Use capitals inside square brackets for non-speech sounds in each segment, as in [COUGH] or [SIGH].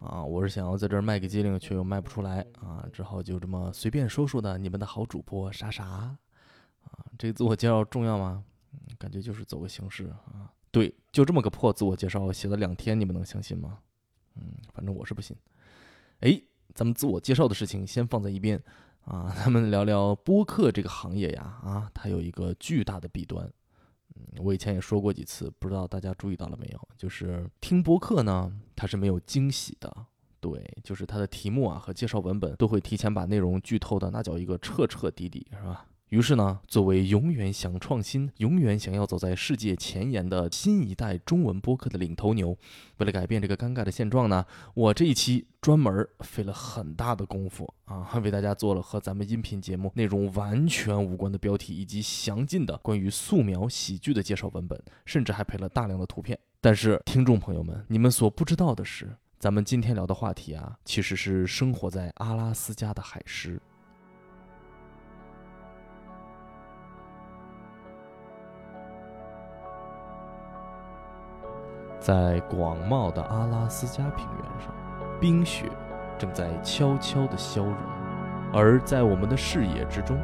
啊，我是想要在这儿卖个机灵，却又卖不出来啊，只好就这么随便说说的。你们的好主播啥啥啊，这个自我介绍重要吗？感觉就是走个形式啊。对，就这么个破自我介绍，写了两天，你们能相信吗？嗯，反正我是不信。哎，咱们自我介绍的事情先放在一边啊，咱们聊聊播客这个行业呀啊，它有一个巨大的弊端。我以前也说过几次，不知道大家注意到了没有？就是听播客呢，它是没有惊喜的。对，就是它的题目啊和介绍文本都会提前把内容剧透的，那叫一个彻彻底底，是吧？于是呢，作为永远想创新、永远想要走在世界前沿的新一代中文播客的领头牛，为了改变这个尴尬的现状呢，我这一期专门费了很大的功夫啊，为大家做了和咱们音频节目内容完全无关的标题，以及详尽的关于素描喜剧的介绍文本，甚至还配了大量的图片。但是，听众朋友们，你们所不知道的是，咱们今天聊的话题啊，其实是生活在阿拉斯加的海狮。在广袤的阿拉斯加平原上，冰雪正在悄悄地消融，而在我们的视野之中，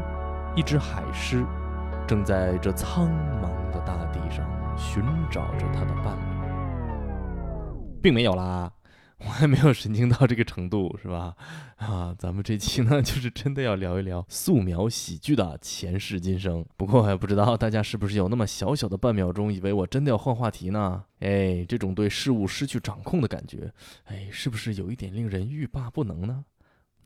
一只海狮正在这苍茫的大地上寻找着它的伴侣，并没有啦。我还没有神经到这个程度，是吧？啊，咱们这期呢，就是真的要聊一聊素描喜剧的前世今生。不过，还不知道大家是不是有那么小小的半秒钟，以为我真的要换话题呢？哎，这种对事物失去掌控的感觉，哎，是不是有一点令人欲罢不能呢？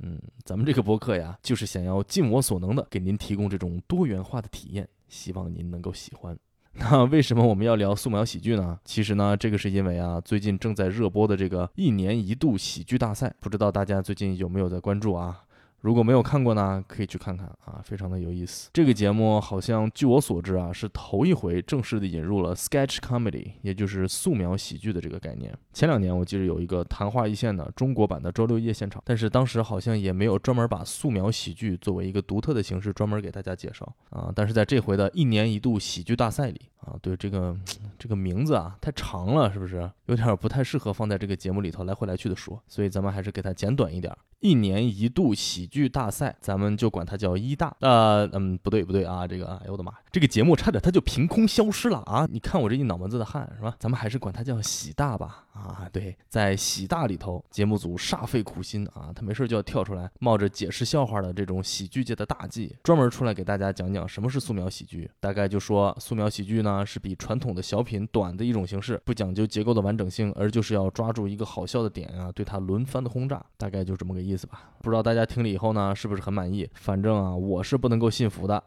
嗯，咱们这个博客呀，就是想要尽我所能的给您提供这种多元化的体验，希望您能够喜欢。那为什么我们要聊素描喜剧呢？其实呢，这个是因为啊，最近正在热播的这个一年一度喜剧大赛，不知道大家最近有没有在关注啊？如果没有看过呢，可以去看看啊，非常的有意思。这个节目好像据我所知啊，是头一回正式的引入了 sketch comedy，也就是素描喜剧的这个概念。前两年我记得有一个谈话一线的中国版的周六夜现场，但是当时好像也没有专门把素描喜剧作为一个独特的形式专门给大家介绍啊。但是在这回的一年一度喜剧大赛里啊，对这个这个名字啊太长了，是不是有点不太适合放在这个节目里头来回来去的说？所以咱们还是给它简短一点。一年一度喜剧大赛，咱们就管它叫一大。呃，嗯，不对不对啊，这个，哎呦我的妈，这个节目差点它就凭空消失了啊！你看我这一脑门子的汗是吧？咱们还是管它叫喜大吧。啊，对，在喜大里头，节目组煞费苦心啊，他没事就要跳出来，冒着解释笑话的这种喜剧界的大忌，专门出来给大家讲讲什么是素描喜剧。大概就说，素描喜剧呢是比传统的小品短的一种形式，不讲究结构的完整性，而就是要抓住一个好笑的点啊，对它轮番的轰炸，大概就这么个。意思吧，不知道大家听了以后呢，是不是很满意？反正啊，我是不能够信服的。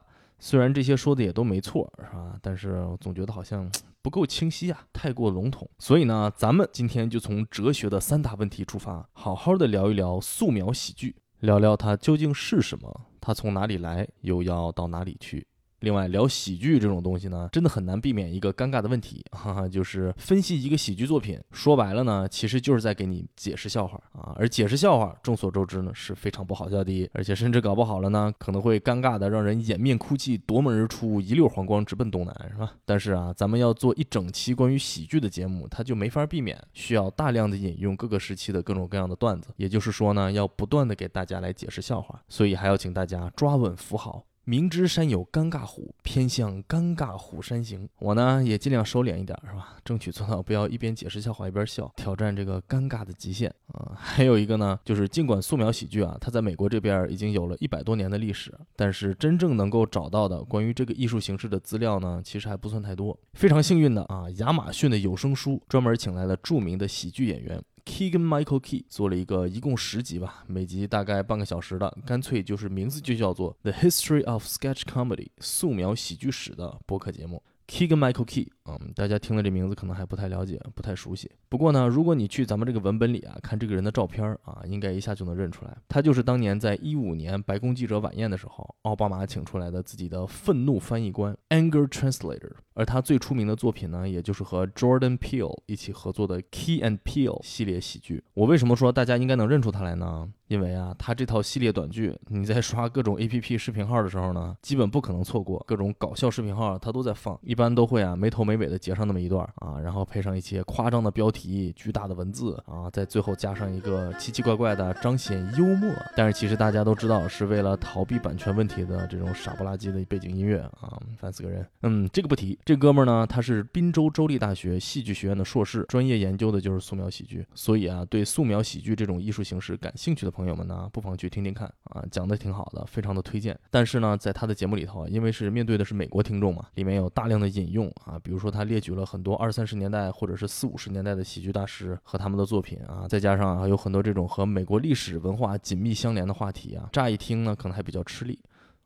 虽然这些说的也都没错，是吧？但是我总觉得好像 [TSK] 不够清晰啊，太过笼统。所以呢，咱们今天就从哲学的三大问题出发，好好的聊一聊素描喜剧，聊聊它究竟是什么，它从哪里来，又要到哪里去。另外聊喜剧这种东西呢，真的很难避免一个尴尬的问题，哈哈，就是分析一个喜剧作品，说白了呢，其实就是在给你解释笑话啊。而解释笑话，众所周知呢，是非常不好笑的，而且甚至搞不好了呢，可能会尴尬的让人掩面哭泣，夺门而出，一溜黄光直奔东南，是吧？但是啊，咱们要做一整期关于喜剧的节目，它就没法避免需要大量的引用各个时期的各种各样的段子，也就是说呢，要不断的给大家来解释笑话，所以还要请大家抓稳扶好。明知山有尴尬虎，偏向尴尬虎山行。我呢也尽量收敛一点，是吧？争取做到不要一边解释笑话一边笑，挑战这个尴尬的极限啊。还有一个呢，就是尽管素描喜剧啊，它在美国这边已经有了一百多年的历史，但是真正能够找到的关于这个艺术形式的资料呢，其实还不算太多。非常幸运的啊，亚马逊的有声书专门请来了著名的喜剧演员。Keegan Michael Key 做了一个一共十集吧，每集大概半个小时的，干脆就是名字就叫做《The History of Sketch Comedy》素描喜剧史的播客节目。Keegan Michael Key 嗯，大家听了这名字可能还不太了解，不太熟悉。不过呢，如果你去咱们这个文本里啊看这个人的照片啊，应该一下就能认出来，他就是当年在一五年白宫记者晚宴的时候，奥巴马请出来的自己的愤怒翻译官 （Anger Translator）。而他最出名的作品呢，也就是和 Jordan Peele 一起合作的 Key and Peele 系列喜剧。我为什么说大家应该能认出他来呢？因为啊，他这套系列短剧，你在刷各种 APP 视频号的时候呢，基本不可能错过。各种搞笑视频号他都在放，一般都会啊没头没尾的截上那么一段啊，然后配上一些夸张的标题、巨大的文字啊，在最后加上一个奇奇怪怪的彰显幽默。但是其实大家都知道，是为了逃避版权问题的这种傻不拉几的背景音乐啊，烦死个人。嗯，这个不提。这哥们儿呢，他是滨州州立大学戏剧学院的硕士，专业研究的就是素描喜剧。所以啊，对素描喜剧这种艺术形式感兴趣的朋友。们呢，不妨去听听看啊，讲的挺好的，非常的推荐。但是呢，在他的节目里头，因为是面对的是美国听众嘛，里面有大量的引用啊，比如说说他列举了很多二三十年代或者是四五十年代的喜剧大师和他们的作品啊，再加上还有很多这种和美国历史文化紧密相连的话题啊，乍一听呢，可能还比较吃力。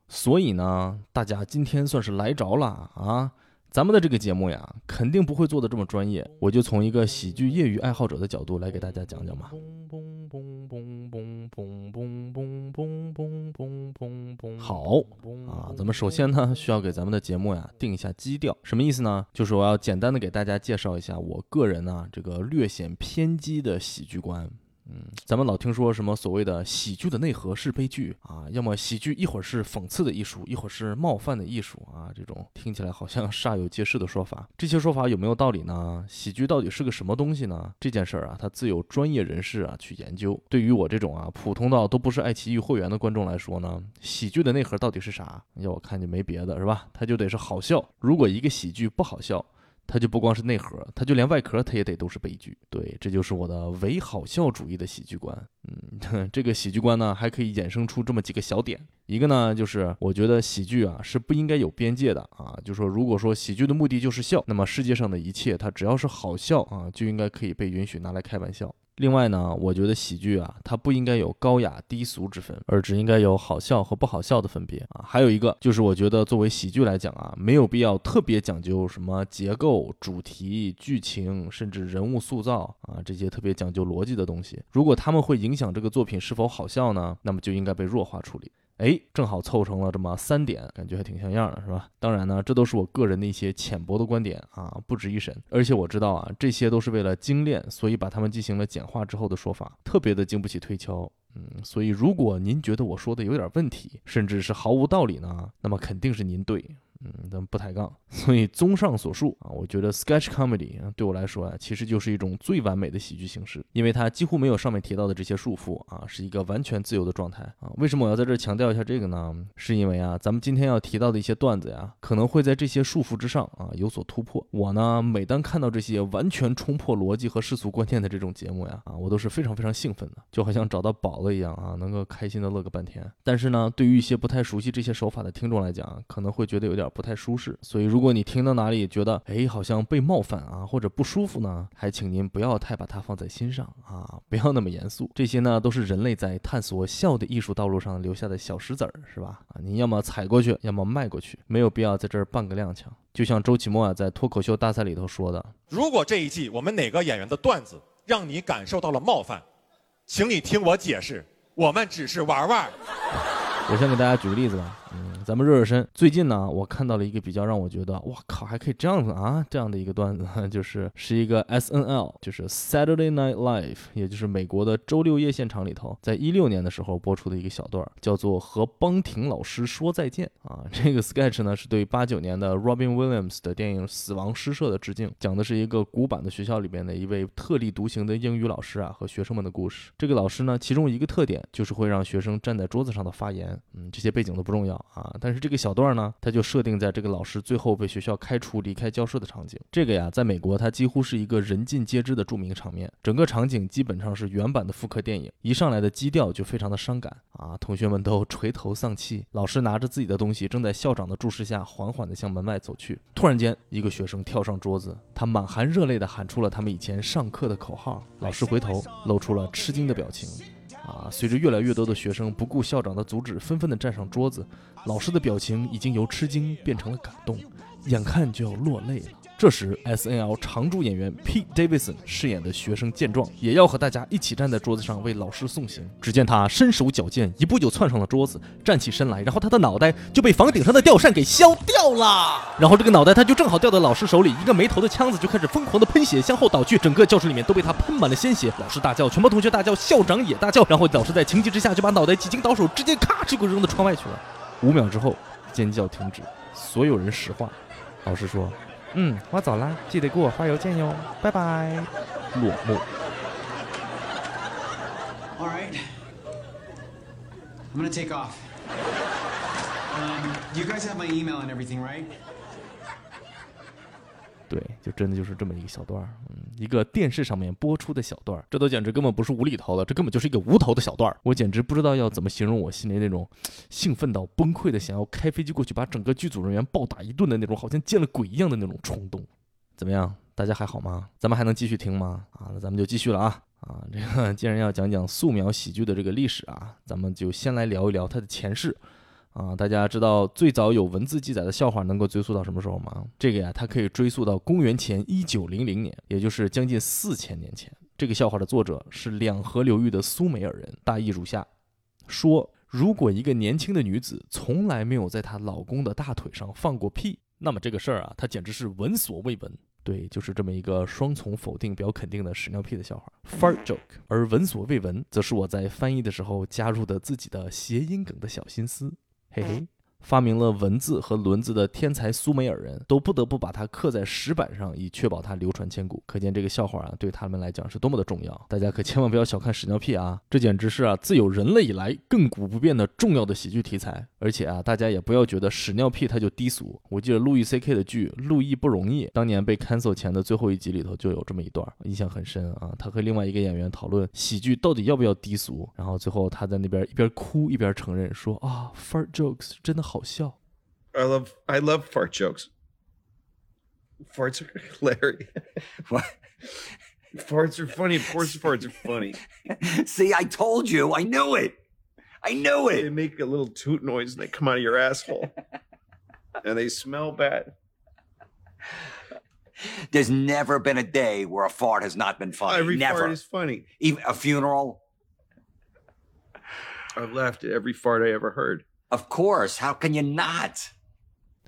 所以呢，大家今天算是来着了啊。咱们的这个节目呀，肯定不会做的这么专业，我就从一个喜剧业余爱好者的角度来给大家讲讲吧。好啊，咱们首先呢，需要给咱们的节目呀定一下基调，什么意思呢？就是我要简单的给大家介绍一下我个人呢这个略显偏激的喜剧观。嗯，咱们老听说什么所谓的喜剧的内核是悲剧啊，要么喜剧一会儿是讽刺的艺术，一会儿是冒犯的艺术啊，这种听起来好像煞有介事的说法，这些说法有没有道理呢？喜剧到底是个什么东西呢？这件事儿啊，它自有专业人士啊去研究。对于我这种啊普通到都不是爱奇艺会员的观众来说呢，喜剧的内核到底是啥？要我看就没别的，是吧？它就得是好笑。如果一个喜剧不好笑，它就不光是内核，它就连外壳它也得都是悲剧。对，这就是我的唯好笑主义的喜剧观。嗯，[LAUGHS] 这个喜剧观呢，还可以衍生出这么几个小点。一个呢，就是我觉得喜剧啊是不应该有边界的啊。就说如果说喜剧的目的就是笑，那么世界上的一切它只要是好笑啊，就应该可以被允许拿来开玩笑。另外呢，我觉得喜剧啊，它不应该有高雅低俗之分，而只应该有好笑和不好笑的分别啊。还有一个就是，我觉得作为喜剧来讲啊，没有必要特别讲究什么结构、主题、剧情，甚至人物塑造啊这些特别讲究逻辑的东西。如果他们会影响这个作品是否好笑呢，那么就应该被弱化处理。哎，正好凑成了这么三点，感觉还挺像样的，是吧？当然呢，这都是我个人的一些浅薄的观点啊，不值一审。而且我知道啊，这些都是为了精炼，所以把它们进行了简化之后的说法，特别的经不起推敲。嗯，所以如果您觉得我说的有点问题，甚至是毫无道理呢，那么肯定是您对。嗯，咱们不抬杠。[LAUGHS] 所以综上所述啊，我觉得 sketch comedy 对我来说啊，其实就是一种最完美的喜剧形式，因为它几乎没有上面提到的这些束缚啊，是一个完全自由的状态啊。为什么我要在这强调一下这个呢？是因为啊，咱们今天要提到的一些段子呀，可能会在这些束缚之上啊有所突破。我呢，每当看到这些完全冲破逻辑和世俗观念的这种节目呀，啊，我都是非常非常兴奋的，就好像找到宝了一样啊，能够开心的乐个半天。但是呢，对于一些不太熟悉这些手法的听众来讲，可能会觉得有点不太舒适。所以，如果你听到哪里觉得哎好像被冒犯啊或者不舒服呢，还请您不要太把它放在心上啊，不要那么严肃。这些呢都是人类在探索笑的艺术道路上留下的小石子儿，是吧？啊，你要么踩过去，要么迈过去，没有必要在这儿半个踉跄。就像周奇墨啊在脱口秀大赛里头说的：“如果这一季我们哪个演员的段子让你感受到了冒犯，请你听我解释，我们只是玩玩。”我先给大家举个例子吧，嗯。咱们热热身。最近呢，我看到了一个比较让我觉得，哇靠，还可以这样子啊，这样的一个段子，[LAUGHS] 就是是一个 S N L，就是 Saturday Night Live，也就是美国的周六夜现场里头，在一六年的时候播出的一个小段，叫做和邦廷老师说再见啊。这个 sketch 呢，是对八九年的 Robin Williams 的电影《死亡诗社》的致敬，讲的是一个古板的学校里边的一位特立独行的英语老师啊和学生们的故事。这个老师呢，其中一个特点就是会让学生站在桌子上的发言，嗯，这些背景都不重要啊。但是这个小段呢，它就设定在这个老师最后被学校开除、离开教室的场景。这个呀，在美国它几乎是一个人尽皆知的著名场面。整个场景基本上是原版的复刻电影，一上来的基调就非常的伤感啊，同学们都垂头丧气。老师拿着自己的东西，正在校长的注视下缓缓地向门外走去。突然间，一个学生跳上桌子，他满含热泪地喊出了他们以前上课的口号。老师回头，露出了吃惊的表情。啊！随着越来越多的学生不顾校长的阻止，纷纷地站上桌子，老师的表情已经由吃惊变成了感动，眼看就要落泪了。这时，S N L 常驻演员 Pete Davidson 饰演的学生见状，也要和大家一起站在桌子上为老师送行。只见他身手矫健，一步就窜上了桌子，站起身来，然后他的脑袋就被房顶上的吊扇给削掉了。然后这个脑袋他就正好掉到老师手里，一个没头的枪子就开始疯狂的喷血，向后倒去，整个教室里面都被他喷满了鲜血。老师大叫，全班同学大叫，校长也大叫，然后老师在情急之下就把脑袋几经倒手，直接咔这个扔到窗外去了。五秒之后，尖叫停止，所有人石化。老师说。嗯，我走了，记得给我发邮件哟，拜拜。落寞。All right. I'm gonna take off. Um, you guys have my email and everything, right? 对，就真的就是这么一个小段儿，嗯，一个电视上面播出的小段儿，这都简直根本不是无厘头了，这根本就是一个无头的小段儿。我简直不知道要怎么形容我心里那种兴奋到崩溃的，想要开飞机过去把整个剧组人员暴打一顿的那种，好像见了鬼一样的那种冲动。怎么样，大家还好吗？咱们还能继续听吗？啊，那咱们就继续了啊啊！这个既然要讲讲素描喜剧的这个历史啊，咱们就先来聊一聊它的前世。啊，大家知道最早有文字记载的笑话能够追溯到什么时候吗？这个呀，它可以追溯到公元前一九零零年，也就是将近四千年前。这个笑话的作者是两河流域的苏美尔人，大意如下：说如果一个年轻的女子从来没有在她老公的大腿上放过屁，那么这个事儿啊，她简直是闻所未闻。对，就是这么一个双重否定表肯定的屎尿屁的笑话，fart joke。而闻所未闻，则是我在翻译的时候加入的自己的谐音梗的小心思。嘿嘿，发明了文字和轮子的天才苏美尔人都不得不把它刻在石板上，以确保它流传千古。可见这个笑话啊，对他们来讲是多么的重要。大家可千万不要小看屎尿屁啊，这简直是啊自有人类以来亘古不变的重要的喜剧题材。而且啊，大家也不要觉得屎尿屁它就低俗。我记得路易 C K 的剧《路易不容易》，当年被 cancel 前的最后一集里头就有这么一段，印象很深啊。他和另外一个演员讨论喜剧到底要不要低俗，然后最后他在那边一边哭一边承认说啊，fart jokes 真的好笑。I love I love fart jokes. Farts are [LAUGHS] hilarious. What? Farts are funny. Of course, farts are funny. [LAUGHS] See, I told you. I knew it. I knew it. They make a little toot noise and they come out of your asshole, [LAUGHS] and they smell bad. There's never been a day where a fart has not been funny. Every never. fart is funny. Even a funeral. I've laughed at every fart I ever heard. Of course. How can you not?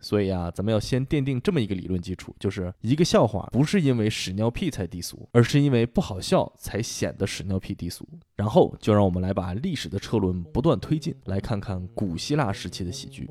所以啊，咱们要先奠定这么一个理论基础，就是一个笑话不是因为屎尿屁才低俗，而是因为不好笑才显得屎尿屁低俗。然后就让我们来把历史的车轮不断推进，来看看古希腊时期的喜剧。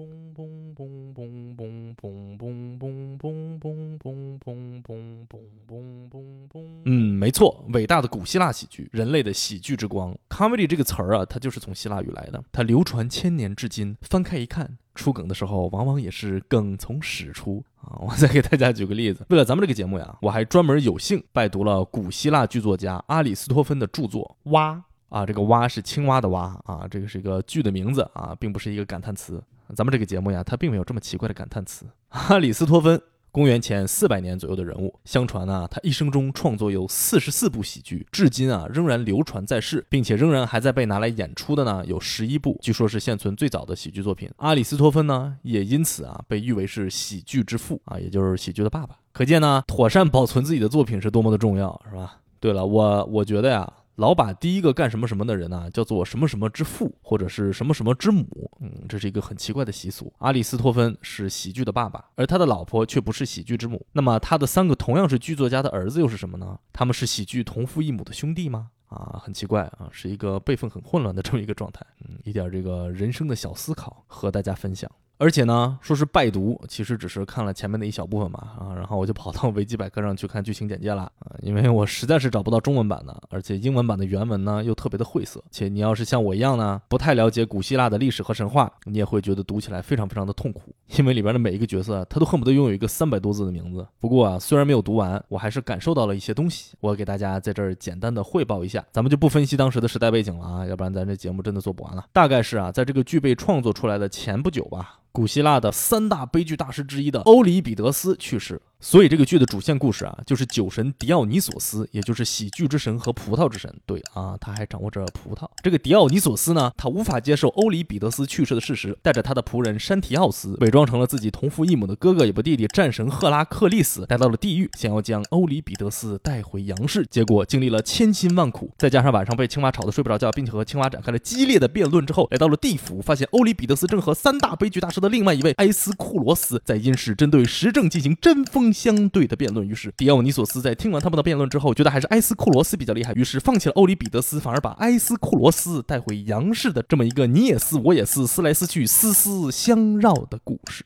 嗯，没错，伟大的古希腊喜剧，人类的喜剧之光。comedy 这个词儿啊，它就是从希腊语来的，它流传千年至今。翻开一看，出梗的时候，往往也是梗从始出啊！[LAUGHS] 我再给大家举个例子，为了咱们这个节目呀，我还专门有幸拜读了古希腊剧作家阿里斯托芬的著作《蛙》啊，这个“蛙”是青蛙的“蛙”啊，这个是一个剧的名字啊，并不是一个感叹词。咱们这个节目呀，它并没有这么奇怪的感叹词。阿里斯托芬。公元前四百年左右的人物，相传呢，他一生中创作有四十四部喜剧，至今啊仍然流传在世，并且仍然还在被拿来演出的呢有十一部，据说是现存最早的喜剧作品。阿里斯托芬呢也因此啊被誉为是喜剧之父啊，也就是喜剧的爸爸。可见呢，妥善保存自己的作品是多么的重要，是吧？对了，我我觉得呀。老把第一个干什么什么的人呢，叫做什么什么之父，或者是什么什么之母。嗯，这是一个很奇怪的习俗。阿里斯托芬是喜剧的爸爸，而他的老婆却不是喜剧之母。那么他的三个同样是剧作家的儿子又是什么呢？他们是喜剧同父异母的兄弟吗？啊，很奇怪啊，是一个辈分很混乱的这么一个状态。嗯，一点这个人生的小思考和大家分享。而且呢，说是拜读，其实只是看了前面的一小部分嘛，啊，然后我就跑到维基百科上去看剧情简介了，啊，因为我实在是找不到中文版的，而且英文版的原文呢又特别的晦涩，且你要是像我一样呢，不太了解古希腊的历史和神话，你也会觉得读起来非常非常的痛苦，因为里边的每一个角色，他都恨不得拥有一个三百多字的名字。不过啊，虽然没有读完，我还是感受到了一些东西，我给大家在这儿简单的汇报一下，咱们就不分析当时的时代背景了啊，要不然咱这节目真的做不完了。大概是啊，在这个剧被创作出来的前不久吧。古希腊的三大悲剧大师之一的欧里庇得斯去世所以这个剧的主线故事啊，就是酒神迪奥尼索斯，也就是喜剧之神和葡萄之神。对啊，他还掌握着葡萄。这个迪奥尼索斯呢，他无法接受欧里彼得斯去世的事实，带着他的仆人山提奥斯，伪装成了自己同父异母的哥哥也不弟弟战神赫拉克利斯，来到了地狱，想要将欧里彼得斯带回阳世。结果经历了千辛万苦，再加上晚上被青蛙吵得睡不着觉，并且和青蛙展开了激烈的辩论之后，来到了地府，发现欧里彼得斯正和三大悲剧大师的另外一位埃斯库罗斯在阴世针对时政进行针锋相对的辩论。于是迪奥尼索斯在听完他们的辩论之后，觉得还是埃斯库罗斯比较厉害，于是放弃了欧里庇得斯，反而把埃斯库罗斯带回杨氏的这么一个你也撕我也是，撕来撕去，丝丝相绕的故事。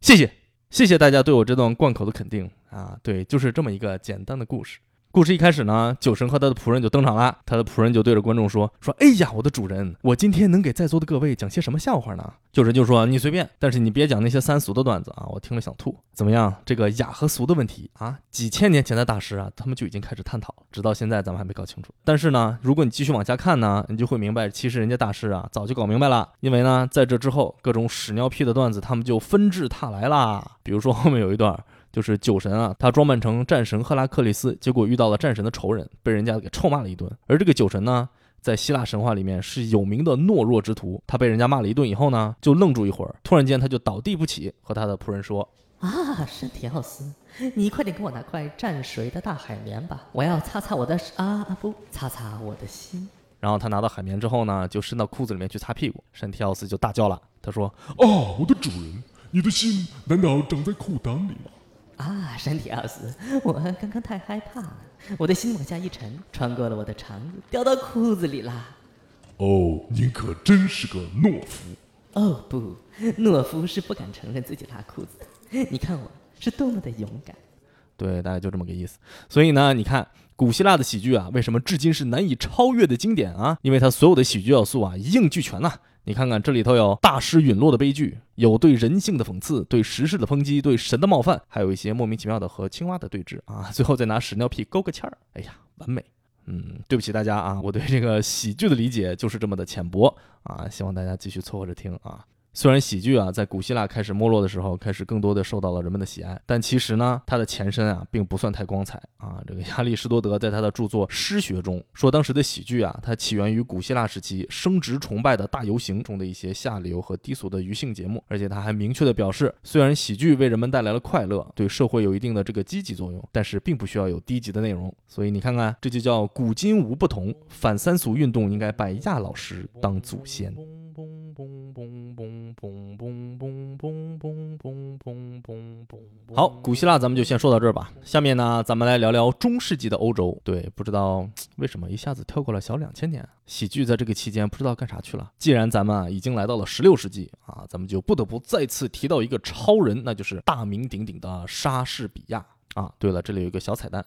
谢谢，谢谢大家对我这段贯口的肯定啊！对，就是这么一个简单的故事。故事一开始呢，酒神和他的仆人就登场了。他的仆人就对着观众说：“说，哎呀，我的主人，我今天能给在座的各位讲些什么笑话呢？”酒 [LAUGHS] 神就说：“你随便，但是你别讲那些三俗的段子啊，我听了想吐。怎么样？这个雅和俗的问题啊，几千年前的大师啊，他们就已经开始探讨了，直到现在咱们还没搞清楚。但是呢，如果你继续往下看呢，你就会明白，其实人家大师啊早就搞明白了。因为呢，在这之后，各种屎尿屁的段子他们就纷至沓来啦。比如说后面有一段。”就是酒神啊，他装扮成战神赫拉克利斯，结果遇到了战神的仇人，被人家给臭骂了一顿。而这个酒神呢，在希腊神话里面是有名的懦弱之徒。他被人家骂了一顿以后呢，就愣住一会儿，突然间他就倒地不起，和他的仆人说：“啊，圣提奥斯，你快点给我拿块蘸水的大海绵吧，我要擦擦我的啊啊不，擦擦我的心。”然后他拿到海绵之后呢，就伸到裤子里面去擦屁股。圣提奥斯就大叫了，他说：“哦，我的主人，你的心难道长在裤裆里吗？”啊，山体奥斯，[LAUGHS] 我刚刚太害怕了，我的心往下一沉，穿过了我的肠子，掉到裤子里啦。哦，您可真是个懦夫。哦不，懦夫是不敢承认自己拉裤子的。[LAUGHS] 你看我是多么的勇敢。对，大概就这么个意思。所以呢，你看古希腊的喜剧啊，为什么至今是难以超越的经典啊？因为它所有的喜剧要素啊，一应俱全呐。你看看这里头有大师陨落的悲剧，有对人性的讽刺，对时事的抨击，对神的冒犯，还有一些莫名其妙的和青蛙的对峙啊！[LAUGHS] 最后再拿屎尿屁勾个芡儿，哎呀，完美。嗯，对不起大家啊，我对这个喜剧的理解就是这么的浅薄啊，希望大家继续凑合着听啊。虽然喜剧啊，在古希腊开始没落的时候，开始更多的受到了人们的喜爱，但其实呢，它的前身啊，并不算太光彩啊。这个亚里士多德在他的著作《诗学》中说，当时的喜剧啊，它起源于古希腊时期生殖崇拜的大游行中的一些下流和低俗的娱性节目，而且他还明确的表示，虽然喜剧为人们带来了快乐，对社会有一定的这个积极作用，但是并不需要有低级的内容。所以你看看，这就叫古今无不同，反三俗运动应该拜亚老师当祖先。嘣嘣嘣嘣嘣嘣嘣嘣嘣嘣嘣好，古希腊咱们就先说到这儿吧。下面呢，咱们来聊聊中世纪的欧洲。对，不知道为什么一下子跳过了小两千年，喜剧在这个期间不知道干啥去了。既然咱们已经来到了十六世纪啊，咱们就不得不再次提到一个超人，那就是大名鼎鼎的莎士比亚啊。对了，这里有一个小彩蛋，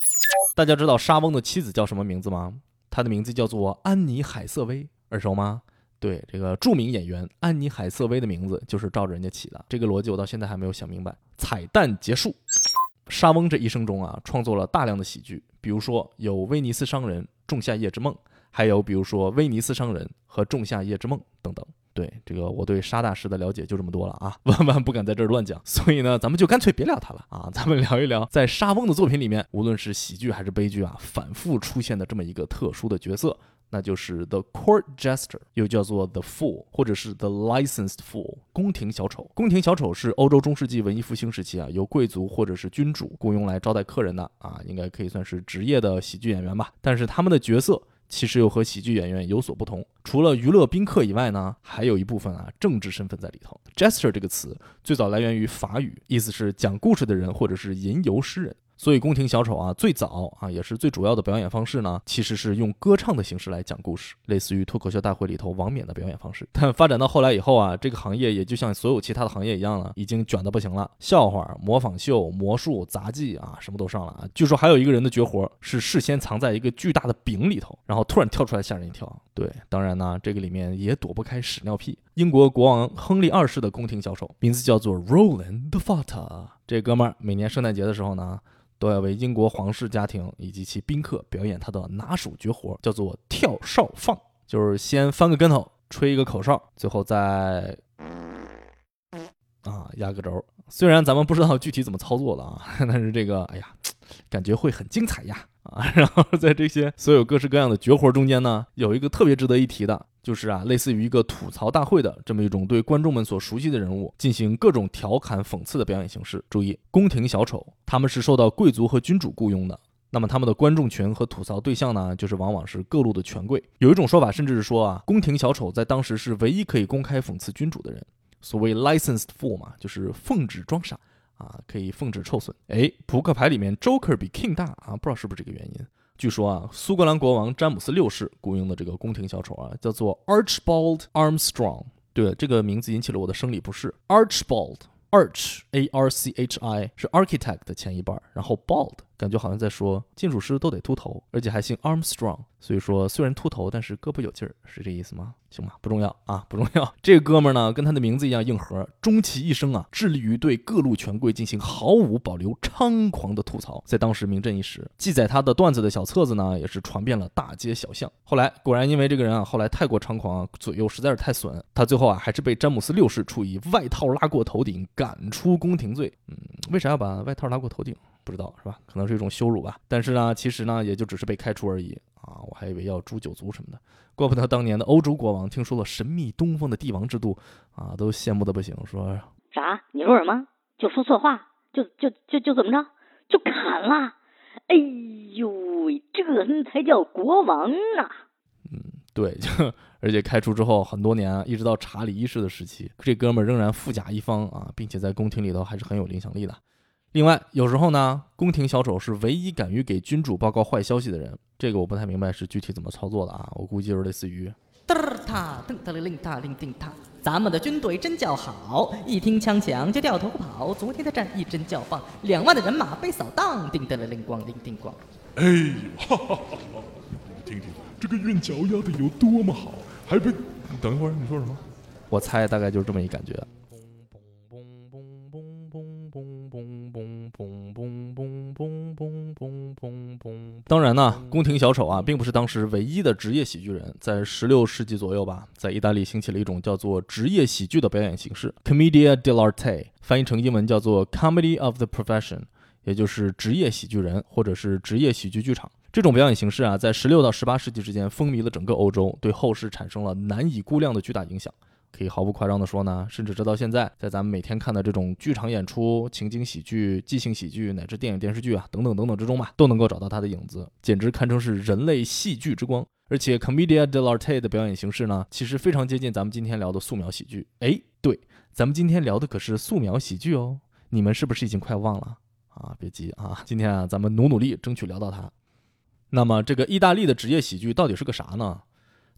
大家知道莎翁的妻子叫什么名字吗？她的名字叫做安妮海瑟薇，耳熟吗？对这个著名演员安妮海瑟薇的名字就是照着人家起的，这个逻辑我到现在还没有想明白。彩蛋结束，莎翁这一生中啊，创作了大量的喜剧，比如说有《威尼斯商人》《仲夏夜之梦》，还有比如说《威尼斯商人》和《仲夏夜之梦》等等。对这个，我对沙大师的了解就这么多了啊，万万不敢在这儿乱讲。所以呢，咱们就干脆别聊他了啊，咱们聊一聊在莎翁的作品里面，无论是喜剧还是悲剧啊，反复出现的这么一个特殊的角色。那就是 the court jester，又叫做 the fool，或者是 the licensed fool，宫廷小丑。宫廷小丑是欧洲中世纪文艺复兴时期啊，由贵族或者是君主雇佣来招待客人的啊，应该可以算是职业的喜剧演员吧。但是他们的角色其实又和喜剧演员有所不同，除了娱乐宾客以外呢，还有一部分啊政治身份在里头。jester 这个词最早来源于法语，意思是讲故事的人或者是吟游诗人。所以，宫廷小丑啊，最早啊，也是最主要的表演方式呢，其实是用歌唱的形式来讲故事，类似于脱口秀大会里头王冕的表演方式。但发展到后来以后啊，这个行业也就像所有其他的行业一样了，已经卷得不行了。笑话、模仿秀、魔术、杂技啊，什么都上了啊。据说还有一个人的绝活是事先藏在一个巨大的饼里头，然后突然跳出来吓人一跳。对，当然呢，这个里面也躲不开屎尿屁。英国国王亨利二世的宫廷小丑名字叫做 Roland the Fat，这哥们儿每年圣诞节的时候呢。都要为英国皇室家庭以及其宾客表演他的拿手绝活，叫做跳哨放，就是先翻个跟头，吹一个口哨，最后再啊压个轴虽然咱们不知道具体怎么操作的啊，[LAUGHS] 但是这个，哎呀，感觉会很精彩呀。啊！[LAUGHS] 然后在这些所有各式各样的绝活中间呢，有一个特别值得一提的，就是啊，类似于一个吐槽大会的这么一种对观众们所熟悉的人物进行各种调侃讽刺的表演形式。注意，宫廷小丑他们是受到贵族和君主雇佣的。那么他们的观众群和吐槽对象呢，就是往往是各路的权贵。有一种说法，甚至是说啊，宫廷小丑在当时是唯一可以公开讽刺君主的人。所谓 licensed fool 嘛，就是奉旨装傻啊，可以奉旨臭损。哎，扑克牌里面 Joker 比 King 大啊，不知道是不是这个原因。据说啊，苏格兰国王詹姆斯六世雇佣的这个宫廷小丑啊，叫做 Archbold Armstrong。对，这个名字引起了我的生理不适。Archbold，Arch，A R C H I 是 architect 的前一半，然后 bold 感觉好像在说建筑师都得秃头，而且还姓 Armstrong，所以说虽然秃头，但是胳膊有劲儿，是这意思吗？行吧，不重要啊，不重要。[LAUGHS] 这个哥们儿呢，跟他的名字一样硬核，终其一生啊，致力于对各路权贵进行毫无保留、猖狂的吐槽，在当时名震一时。记载他的段子的小册子呢，也是传遍了大街小巷。后来果然因为这个人啊，后来太过猖狂，左右实在是太损，他最后啊，还是被詹姆斯六世处以外套拉过头顶、赶出宫廷罪。嗯，为啥要把外套拉过头顶？不知道是吧？可能是一种羞辱吧。但是呢，其实呢，也就只是被开除而已啊！我还以为要诛九族什么的。怪不得当年的欧洲国王听说了神秘东方的帝王制度啊，都羡慕的不行，说啥？你说什么？就说错话？就就就就怎么着？就砍了？哎呦喂，这才叫国王啊！嗯，对，就 [LAUGHS] 而且开除之后很多年啊，一直到查理一世的时期，这哥们儿仍然富甲一方啊，并且在宫廷里头还是很有影响力的。另外，有时候呢，宫廷小丑是唯一敢于给君主报告坏消息的人。这个我不太明白是具体怎么操作的啊，我估计就是类似于嘚儿踏噔噔令哒令叮哒，咱们的军队真叫好，一听枪响就掉头跑。昨天的战役真叫棒，两万的人马被扫荡，叮噔铃咣叮叮咣。哎呦，哈哈哈哈！你听听这个韵脚押的有多么好，还被……等一会儿，你说什么？我猜大概就是这么一感觉。当然呢，宫廷小丑啊，并不是当时唯一的职业喜剧人。在十六世纪左右吧，在意大利兴起了一种叫做职业喜剧的表演形式 （commedia dell'arte），翻译成英文叫做 “comedy of the profession”，也就是职业喜剧人或者是职业喜剧剧场。这种表演形式啊，在十六到十八世纪之间风靡了整个欧洲，对后世产生了难以估量的巨大影响。可以毫不夸张地说呢，甚至直到现在，在咱们每天看的这种剧场演出、情景喜剧、即兴喜剧乃至电影电视剧啊等等等等之中吧，都能够找到它的影子，简直堪称是人类戏剧之光。而且 commedia dell'arte 的表演形式呢，其实非常接近咱们今天聊的素描喜剧。哎，对，咱们今天聊的可是素描喜剧哦，你们是不是已经快忘了啊？别急啊，今天啊，咱们努努力，争取聊到它。那么这个意大利的职业喜剧到底是个啥呢？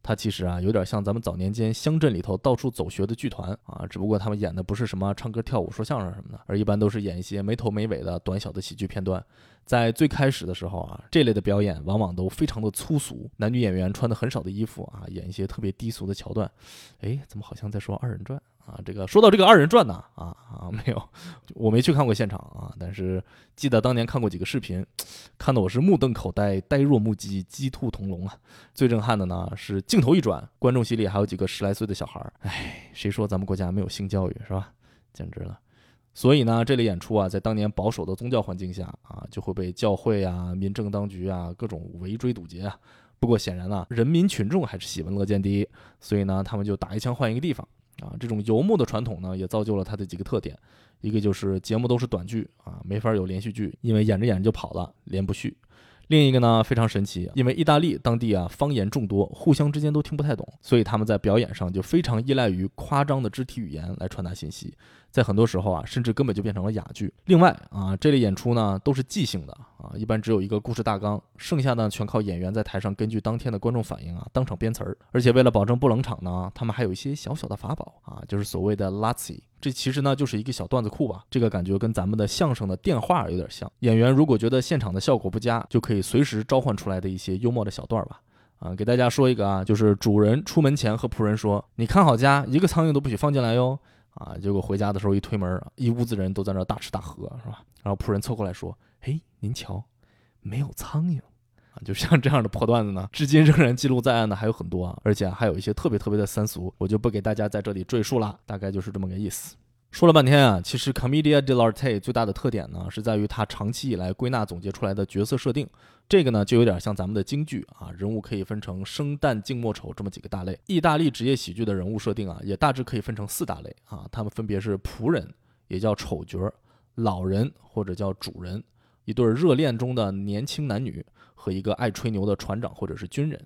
它其实啊，有点像咱们早年间乡镇里头到处走学的剧团啊，只不过他们演的不是什么唱歌跳舞说相声什么的，而一般都是演一些没头没尾的短小的喜剧片段。在最开始的时候啊，这类的表演往往都非常的粗俗，男女演员穿的很少的衣服啊，演一些特别低俗的桥段。哎，怎么好像在说二人转？啊，这个说到这个二人转呢，啊啊没有，我没去看过现场啊，但是记得当年看过几个视频，看得我是目瞪口呆，呆若木鸡，鸡兔同笼啊。最震撼的呢是镜头一转，观众席里还有几个十来岁的小孩儿。哎，谁说咱们国家没有性教育是吧？简直了。所以呢，这类演出啊，在当年保守的宗教环境下啊，就会被教会啊、民政当局啊各种围追堵截啊。不过显然呢，人民群众还是喜闻乐见第一，所以呢，他们就打一枪换一个地方。啊，这种游牧的传统呢，也造就了它的几个特点，一个就是节目都是短剧啊，没法有连续剧，因为演着演着就跑了，连不续。另一个呢非常神奇，因为意大利当地啊方言众多，互相之间都听不太懂，所以他们在表演上就非常依赖于夸张的肢体语言来传达信息，在很多时候啊甚至根本就变成了哑剧。另外啊这类演出呢都是即兴的啊，一般只有一个故事大纲，剩下呢全靠演员在台上根据当天的观众反应啊当场编词儿，而且为了保证不冷场呢，他们还有一些小小的法宝啊，就是所谓的 Lazzi。这其实呢就是一个小段子库吧，这个感觉跟咱们的相声的电话有点像。演员如果觉得现场的效果不佳，就可以随时召唤出来的一些幽默的小段儿吧。啊，给大家说一个啊，就是主人出门前和仆人说：“你看好家，一个苍蝇都不许放进来哟。”啊，结果回家的时候一推门，一屋子人都在那大吃大喝，是吧？然后仆人凑过来说：“嘿，您瞧，没有苍蝇。”啊，就像这样的破段子呢，至今仍然记录在案的还有很多啊，而且还有一些特别特别的三俗，我就不给大家在这里赘述了，大概就是这么个意思。说了半天啊，其实 Commedia dell'arte 最大的特点呢，是在于它长期以来归纳总结出来的角色设定。这个呢，就有点像咱们的京剧啊，人物可以分成生旦净末丑这么几个大类。意大利职业喜剧的人物设定啊，也大致可以分成四大类啊，他们分别是仆人，也叫丑角，老人或者叫主人，一对热恋中的年轻男女和一个爱吹牛的船长或者是军人。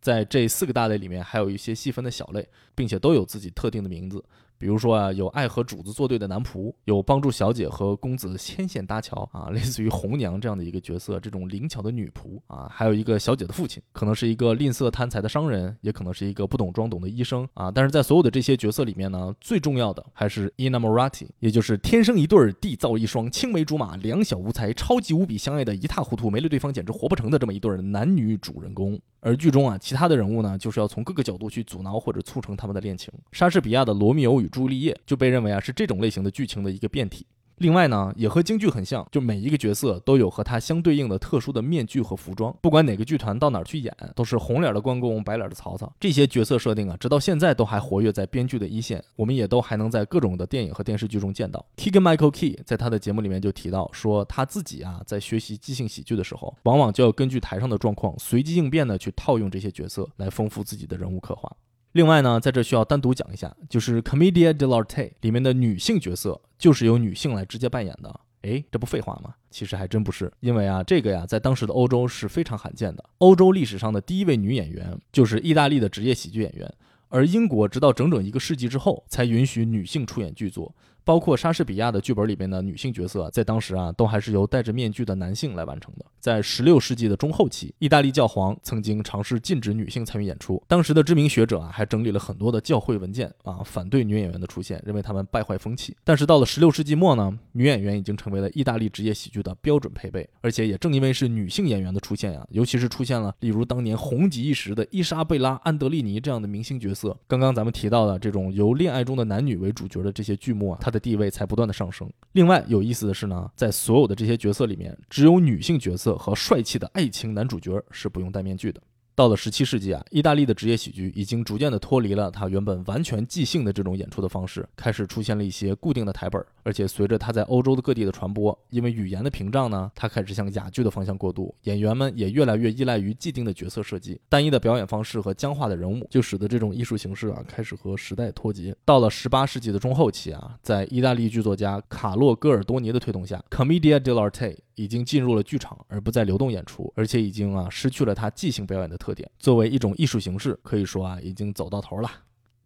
在这四个大类里面，还有一些细分的小类，并且都有自己特定的名字。比如说啊，有爱和主子作对的男仆，有帮助小姐和公子牵线搭桥啊，[LAUGHS] 类似于红娘这样的一个角色，这种灵巧的女仆啊，还有一个小姐的父亲，可能是一个吝啬贪财的商人，也可能是一个不懂装懂的医生啊。但是在所有的这些角色里面呢，最重要的还是 ina morati，也就是天生一对儿，地造一双，青梅竹马，两小无猜，超级无比相爱的一塌糊涂，没了对方简直活不成的这么一对儿男女主人公。而剧中啊，其他的人物呢，就是要从各个角度去阻挠或者促成他们的恋情。莎士比亚的《罗密欧与朱丽叶》就被认为啊是这种类型的剧情的一个变体。另外呢，也和京剧很像，就每一个角色都有和他相对应的特殊的面具和服装。不管哪个剧团到哪儿去演，都是红脸的关公，白脸的曹操。这些角色设定啊，直到现在都还活跃在编剧的一线，我们也都还能在各种的电影和电视剧中见到。Keegan Michael Key 在他的节目里面就提到说，他自己啊在学习即兴喜剧的时候，往往就要根据台上的状况，随机应变的去套用这些角色，来丰富自己的人物刻画。另外呢，在这需要单独讲一下，就是 Commedia dell'arte 里面的女性角色，就是由女性来直接扮演的。诶，这不废话吗？其实还真不是，因为啊，这个呀，在当时的欧洲是非常罕见的。欧洲历史上的第一位女演员就是意大利的职业喜剧演员，而英国直到整整一个世纪之后才允许女性出演剧作。包括莎士比亚的剧本里边的女性角色，在当时啊，都还是由戴着面具的男性来完成的。在十六世纪的中后期，意大利教皇曾经尝试禁止女性参与演出。当时的知名学者啊，还整理了很多的教会文件啊，反对女演员的出现，认为他们败坏风气。但是到了十六世纪末呢，女演员已经成为了意大利职业喜剧的标准配备。而且也正因为是女性演员的出现呀，尤其是出现了例如当年红极一时的伊莎贝拉·安德利尼这样的明星角色，刚刚咱们提到的这种由恋爱中的男女为主角的这些剧目啊，它的地位才不断的上升。另外有意思的是呢，在所有的这些角色里面，只有女性角色和帅气的爱情男主角是不用戴面具的。到了十七世纪啊，意大利的职业喜剧已经逐渐的脱离了它原本完全即兴的这种演出的方式，开始出现了一些固定的台本。而且随着它在欧洲的各地的传播，因为语言的屏障呢，它开始向哑剧的方向过渡。演员们也越来越依赖于既定的角色设计，单一的表演方式和僵化的人物，就使得这种艺术形式啊开始和时代脱节。到了十八世纪的中后期啊，在意大利剧作家卡洛戈尔多尼的推动下，Commedia dell'arte 已经进入了剧场，而不再流动演出，而且已经啊失去了它即兴表演的特特点。作为一种艺术形式，可以说啊已经走到头了。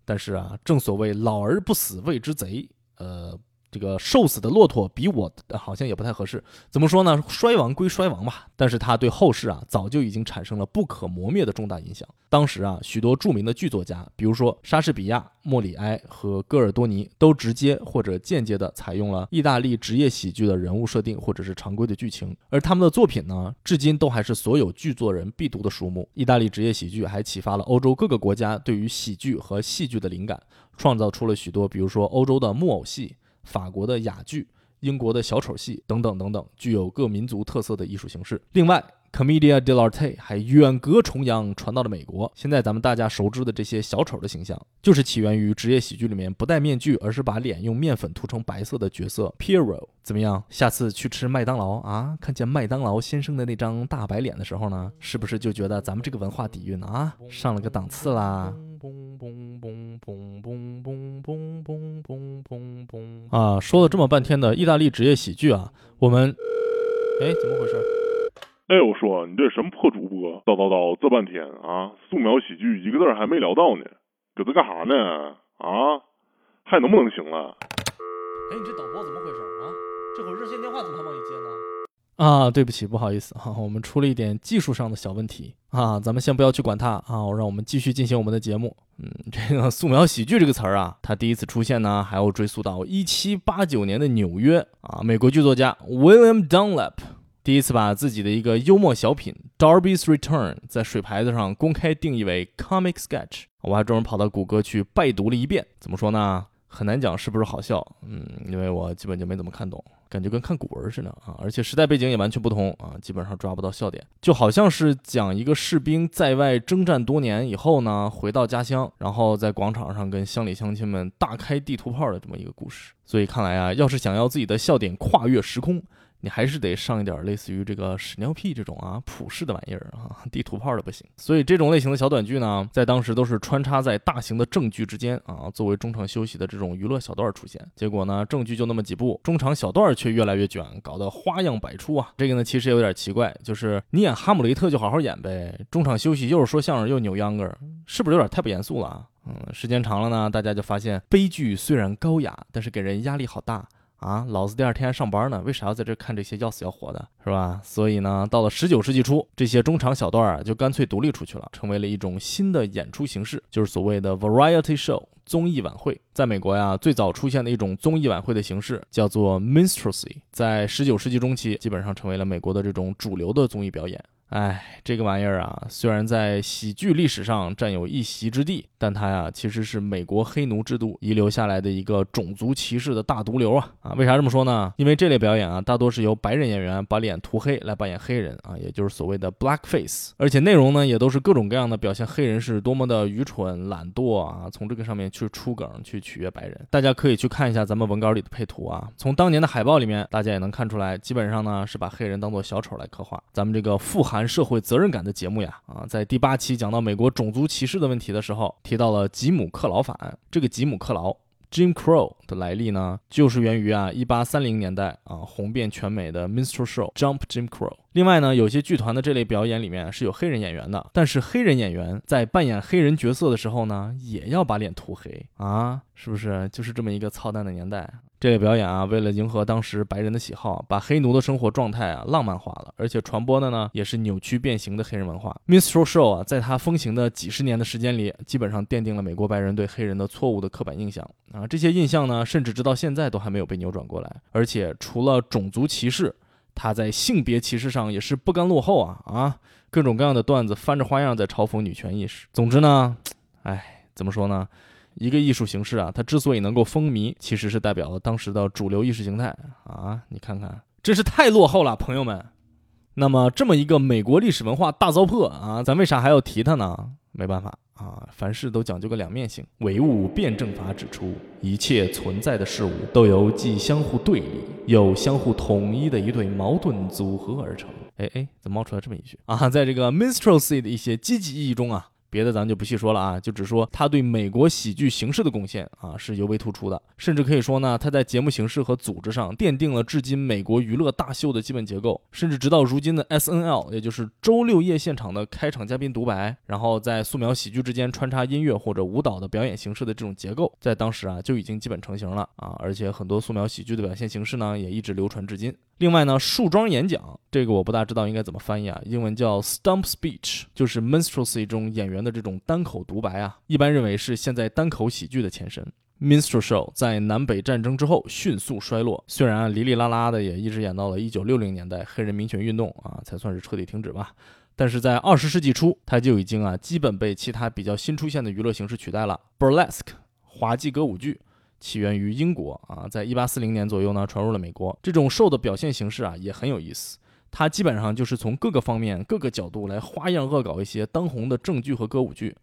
但是啊，正所谓老而不死谓之贼，呃。这个瘦死的骆驼比我好像也不太合适。怎么说呢？衰亡归衰亡吧，但是它对后世啊早就已经产生了不可磨灭的重大影响。当时啊，许多著名的剧作家，比如说莎士比亚、莫里埃和戈尔多尼，都直接或者间接的采用了意大利职业喜剧的人物设定或者是常规的剧情。而他们的作品呢，至今都还是所有剧作人必读的书目。意大利职业喜剧还启发了欧洲各个国家对于喜剧和戏剧的灵感，创造出了许多，比如说欧洲的木偶戏。法国的哑剧、英国的小丑戏等等等等，具有各民族特色的艺术形式。另外，Commedia dell'arte 还远隔重洋，传到了美国。现在咱们大家熟知的这些小丑的形象，就是起源于职业喜剧里面不戴面具，而是把脸用面粉涂成白色的角色 Piero。怎么样？下次去吃麦当劳啊，看见麦当劳先生的那张大白脸的时候呢，是不是就觉得咱们这个文化底蕴啊上了个档次啦？嘣嘣嘣嘣嘣啊，说了这么半天的意大利职业喜剧啊，我们，哎，怎么回事？哎，我说你这什么破主播，叨叨叨这半天啊，素描喜剧一个字还没聊到呢，搁这干啥呢？啊，还能不能行了？哎，你这导播怎么回事啊？这会儿热线电话怎么还往里接呢？啊，对不起，不好意思哈，我们出了一点技术上的小问题啊，咱们先不要去管它啊，让我们继续进行我们的节目。嗯，[LAUGHS] 这个素描喜剧这个词儿啊，它第一次出现呢，还要追溯到一七八九年的纽约啊，美国剧作家 William Dunlap 第一次把自己的一个幽默小品《Darby's Return》在水牌子上公开定义为 comic sketch，我还专门跑到谷歌去拜读了一遍，怎么说呢？很难讲是不是好笑，嗯，因为我基本就没怎么看懂。感觉跟看古文似的啊，而且时代背景也完全不同啊，基本上抓不到笑点，就好像是讲一个士兵在外征战多年以后呢，回到家乡，然后在广场上跟乡里乡亲们大开地图炮的这么一个故事。所以看来啊，要是想要自己的笑点跨越时空。你还是得上一点类似于这个屎尿屁这种啊普世的玩意儿啊，[LAUGHS] 地图炮的不行。所以这种类型的小短剧呢，在当时都是穿插在大型的正剧之间啊，作为中场休息的这种娱乐小段出现。结果呢，正剧就那么几部，中场小段却越来越卷，搞得花样百出啊。这个呢，其实有点奇怪，就是你演哈姆雷特就好好演呗，中场休息又是说相声又扭秧歌，是不是有点太不严肃了啊？嗯，时间长了呢，大家就发现悲剧虽然高雅，但是给人压力好大。啊，老子第二天还上班呢，为啥要在这看这些要死要活的，是吧？所以呢，到了十九世纪初，这些中场小段啊，就干脆独立出去了，成为了一种新的演出形式，就是所谓的 variety show 综艺晚会。在美国呀，最早出现的一种综艺晚会的形式叫做 minstrelsy，在十九世纪中期，基本上成为了美国的这种主流的综艺表演。哎，这个玩意儿啊，虽然在喜剧历史上占有一席之地，但它呀其实是美国黑奴制度遗留下来的一个种族歧视的大毒瘤啊！啊，为啥这么说呢？因为这类表演啊，大多是由白人演员把脸涂黑来扮演黑人啊，也就是所谓的 blackface，而且内容呢也都是各种各样的表现黑人是多么的愚蠢、懒惰啊，从这个上面去出梗去取悦白人。大家可以去看一下咱们文稿里的配图啊，从当年的海报里面，大家也能看出来，基本上呢是把黑人当做小丑来刻画。咱们这个富含社会责任感的节目呀，啊，在第八期讲到美国种族歧视的问题的时候，提到了吉姆克劳法案。这个吉姆克劳 （Jim Crow） 的来历呢，就是源于啊，一八三零年代啊，红遍全美的 minstrel show Jump Jim Crow。另外呢，有些剧团的这类表演里面是有黑人演员的，但是黑人演员在扮演黑人角色的时候呢，也要把脸涂黑啊，是不是？就是这么一个操蛋的年代。这类表演啊，为了迎合当时白人的喜好，把黑奴的生活状态啊浪漫化了，而且传播的呢也是扭曲变形的黑人文化。minstrel show 啊，在它风行的几十年的时间里，基本上奠定了美国白人对黑人的错误的刻板印象啊。这些印象呢，甚至直到现在都还没有被扭转过来。而且除了种族歧视，他在性别歧视上也是不甘落后啊啊！各种各样的段子翻着花样在嘲讽女权意识。总之呢，哎，怎么说呢？一个艺术形式啊，它之所以能够风靡，其实是代表了当时的主流意识形态啊！你看看，真是太落后了，朋友们。那么这么一个美国历史文化大糟粕啊，咱为啥还要提它呢？没办法啊，凡事都讲究个两面性。唯物辩证法指出，一切存在的事物都由既相互对立又相互统一的一对矛盾组合而成。哎哎，怎么冒出来这么一句啊？在这个 minstrelsy 的一些积极意义中啊。别的咱就不细说了啊，就只说他对美国喜剧形式的贡献啊是尤为突出的，甚至可以说呢，他在节目形式和组织上奠定了至今美国娱乐大秀的基本结构，甚至直到如今的 S N L，也就是周六夜现场的开场嘉宾独白，然后在素描喜剧之间穿插音乐或者舞蹈的表演形式的这种结构，在当时啊就已经基本成型了啊，而且很多素描喜剧的表现形式呢也一直流传至今。另外呢，树桩演讲这个我不大知道应该怎么翻译啊，英文叫 stump speech，就是 minstrelsy 中演员的这种单口独白啊，一般认为是现在单口喜剧的前身。minstrel show 在南北战争之后迅速衰落，虽然啊哩哩啦啦的也一直演到了一九六零年代黑人民权运动啊才算是彻底停止吧，但是在二十世纪初，它就已经啊基本被其他比较新出现的娱乐形式取代了。burlesque 滑稽歌舞剧。起源于英国啊，在一八四零年左右呢，传入了美国。这种兽的表现形式啊，也很有意思。它基本上就是从各个方面、各个角度来花样恶搞一些当红的正剧和歌舞剧，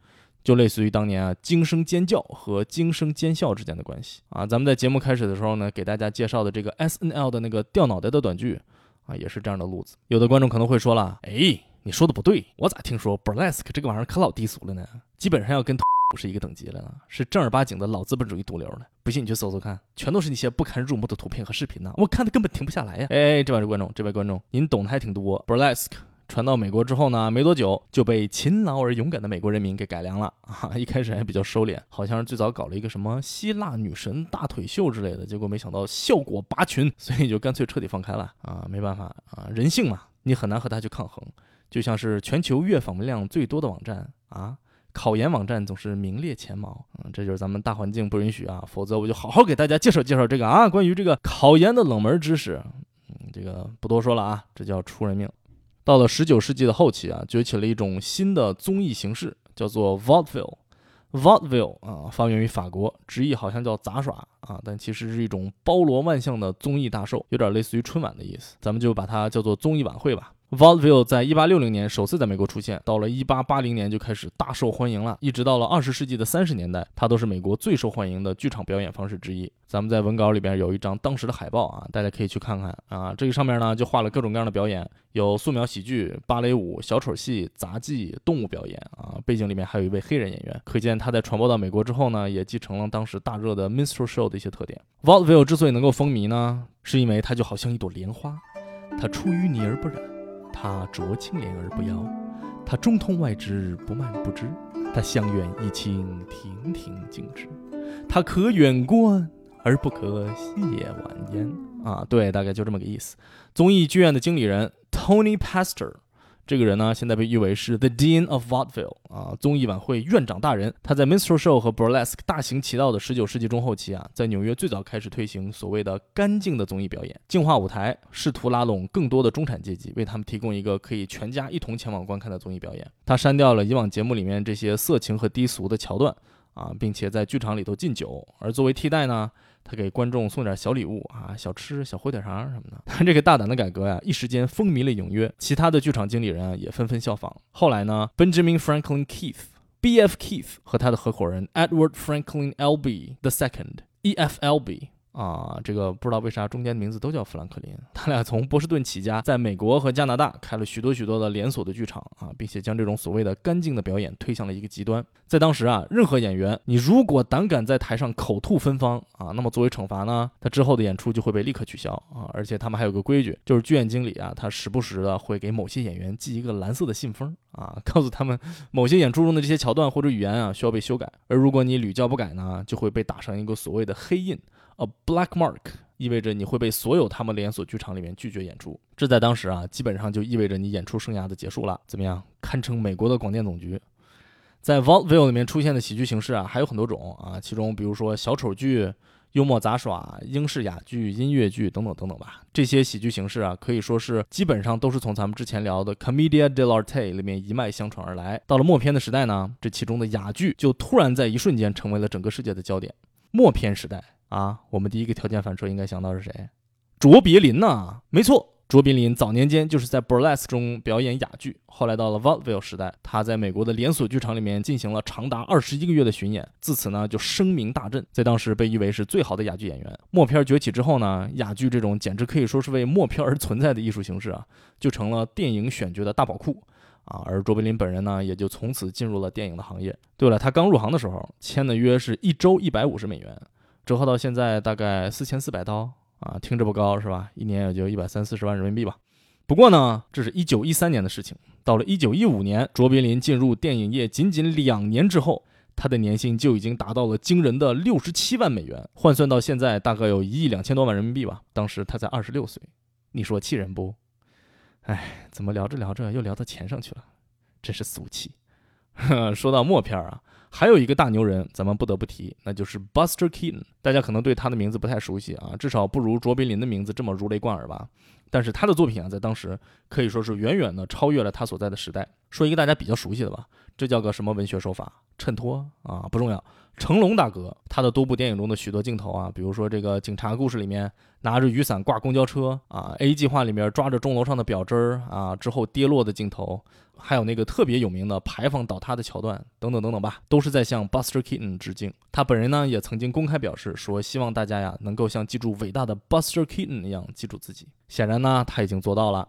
就类似于当年啊惊声尖叫和惊声尖笑之间的关系啊。咱们在节目开始的时候呢，给大家介绍的这个 S N L 的那个掉脑袋的短剧啊，也是这样的路子。有的观众可能会说了，哎，你说的不对，我咋听说 burlesque 这个玩意儿可老低俗了呢？基本上要跟。不是一个等级了呢，是正儿八经的老资本主义毒瘤了。不信你去搜搜看，全都是那些不堪入目的图片和视频呢，我看的根本停不下来呀！哎，这位观众，这位观众，您懂得还挺多。Burlesque 传到美国之后呢，没多久就被勤劳而勇敢的美国人民给改良了啊！[LAUGHS] 一开始还比较收敛，好像是最早搞了一个什么希腊女神大腿秀之类的，结果没想到效果拔群，[LAUGHS] 所以就干脆彻底放开了啊！没办法啊，人性嘛，你很难和他去抗衡。就像是全球月访问量最多的网站啊。考研网站总是名列前茅，嗯，这就是咱们大环境不允许啊，否则我就好好给大家介绍介绍这个啊，关于这个考研的冷门知识，嗯，这个不多说了啊，这叫出人命。到了十九世纪的后期啊，崛起了一种新的综艺形式，叫做 vaudeville。Vaudeville 啊，发源于法国，直译好像叫杂耍啊，但其实是一种包罗万象的综艺大寿，有点类似于春晚的意思，咱们就把它叫做综艺晚会吧。Vaudeville 在1860年首次在美国出现，到了1880年就开始大受欢迎了，一直到了20世纪的30年代，它都是美国最受欢迎的剧场表演方式之一。咱们在文稿里边有一张当时的海报啊，大家可以去看看啊。这个上面呢就画了各种各样的表演，有素描喜剧、芭蕾舞、小丑戏、杂技、动物表演啊。背景里面还有一位黑人演员，可见他在传播到美国之后呢，也继承了当时大热的 minstrel show 的一些特点。Vaudeville 之所以能够风靡呢，是因为它就好像一朵莲花，它出淤泥而不染。他濯清涟而不妖，他中通外直，不蔓不枝；他香远益清，亭亭净植；他可远观而不可亵玩焉。啊，对，大概就这么个意思。综艺剧院的经理人 Tony Pastor。这个人呢，现在被誉为是 The Dean of Vaudeville 啊，综艺晚会院长大人。他在 Minstrel Show 和 Burlesque 大行其道的19世纪中后期啊，在纽约最早开始推行所谓的干净的综艺表演，净化舞台，试图拉拢更多的中产阶级，为他们提供一个可以全家一同前往观看的综艺表演。他删掉了以往节目里面这些色情和低俗的桥段啊，并且在剧场里头禁酒，而作为替代呢。他给观众送点小礼物啊，小吃、小火腿肠什么的。他 [LAUGHS] 这个大胆的改革呀，一时间风靡了纽约，其他的剧场经理人啊也纷纷效仿。后来呢，Benjamin Franklin Keith（B.F. Keith） 和他的合伙人 Edward Franklin L.B. the Second（E.F.L.B.）。啊，这个不知道为啥中间名字都叫富兰克林。他俩从波士顿起家，在美国和加拿大开了许多许多的连锁的剧场啊，并且将这种所谓的干净的表演推向了一个极端。在当时啊，任何演员你如果胆敢在台上口吐芬芳啊，那么作为惩罚呢，他之后的演出就会被立刻取消啊。而且他们还有个规矩，就是剧院经理啊，他时不时的会给某些演员寄一个蓝色的信封啊，告诉他们某些演出中的这些桥段或者语言啊需要被修改。而如果你屡教不改呢，就会被打上一个所谓的黑印。A black mark 意味着你会被所有他们连锁剧场里面拒绝演出，这在当时啊，基本上就意味着你演出生涯的结束了。怎么样，堪称美国的广电总局？在 Vaudeville 里面出现的喜剧形式啊，还有很多种啊，其中比如说小丑剧、幽默杂耍、英式哑剧、音乐剧等等等等吧。这些喜剧形式啊，可以说是基本上都是从咱们之前聊的 Commedia dell'arte 里面一脉相传而来。到了默片的时代呢，这其中的哑剧就突然在一瞬间成为了整个世界的焦点。默片时代。啊，我们第一个条件反射应该想到是谁？卓别林呐，没错，卓别林早年间就是在 Burles 中表演哑剧，后来到了 Vaudeville 时代，他在美国的连锁剧场里面进行了长达二十一个月的巡演，自此呢就声名大振，在当时被誉为是最好的哑剧演员。默片崛起之后呢，哑剧这种简直可以说是为默片而存在的艺术形式啊，就成了电影选角的大宝库啊，而卓别林本人呢，也就从此进入了电影的行业。对了，他刚入行的时候签的约是一周一百五十美元。折合到现在大概四千四百刀啊，听着不高是吧？一年也就一百三四十万人民币吧。不过呢，这是一九一三年的事情。到了一九一五年，卓别林进入电影业仅仅两年之后，他的年薪就已经达到了惊人的六十七万美元，换算到现在大概有一亿两千多万人民币吧。当时他才二十六岁，你说气人不？哎，怎么聊着聊着又聊到钱上去了？真是俗气。[LAUGHS] 说到默片啊。还有一个大牛人，咱们不得不提，那就是 Buster Keaton。大家可能对他的名字不太熟悉啊，至少不如卓别林的名字这么如雷贯耳吧。但是他的作品啊，在当时可以说是远远的超越了他所在的时代。说一个大家比较熟悉的吧，这叫个什么文学手法？衬托啊，不重要。成龙大哥，他的多部电影中的许多镜头啊，比如说这个警察故事里面拿着雨伞挂公交车啊，A 计划里面抓着钟楼上的表针儿啊之后跌落的镜头，还有那个特别有名的牌坊倒塌的桥段等等等等吧，都是在向 Buster Keaton 致敬。他本人呢也曾经公开表示说，希望大家呀能够像记住伟大的 Buster Keaton 一样记住自己。显然呢，他已经做到了。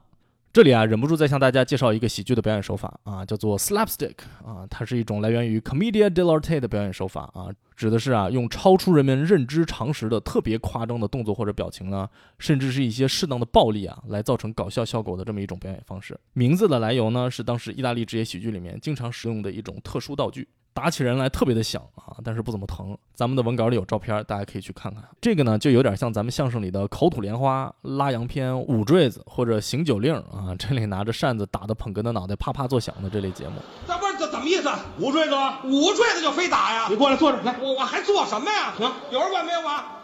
这里啊，忍不住再向大家介绍一个喜剧的表演手法啊，叫做 slapstick 啊，它是一种来源于 comedia dell'arte 的表演手法啊，指的是啊，用超出人们认知常识的特别夸张的动作或者表情呢，甚至是一些适当的暴力啊，来造成搞笑效果的这么一种表演方式。名字的来由呢，是当时意大利职业喜剧里面经常使用的一种特殊道具。打起人来特别的响啊，但是不怎么疼。咱们的文稿里有照片，大家可以去看看。这个呢，就有点像咱们相声里的口吐莲花、拉洋片、舞坠子或者行酒令啊，[LAUGHS] 这里拿着扇子打的捧哏的脑袋啪啪作响的这类节目。这不是这怎么意思？舞坠子，舞坠子就非打呀！你过来坐着，来，我我还做什么呀？行，有人管没有啊？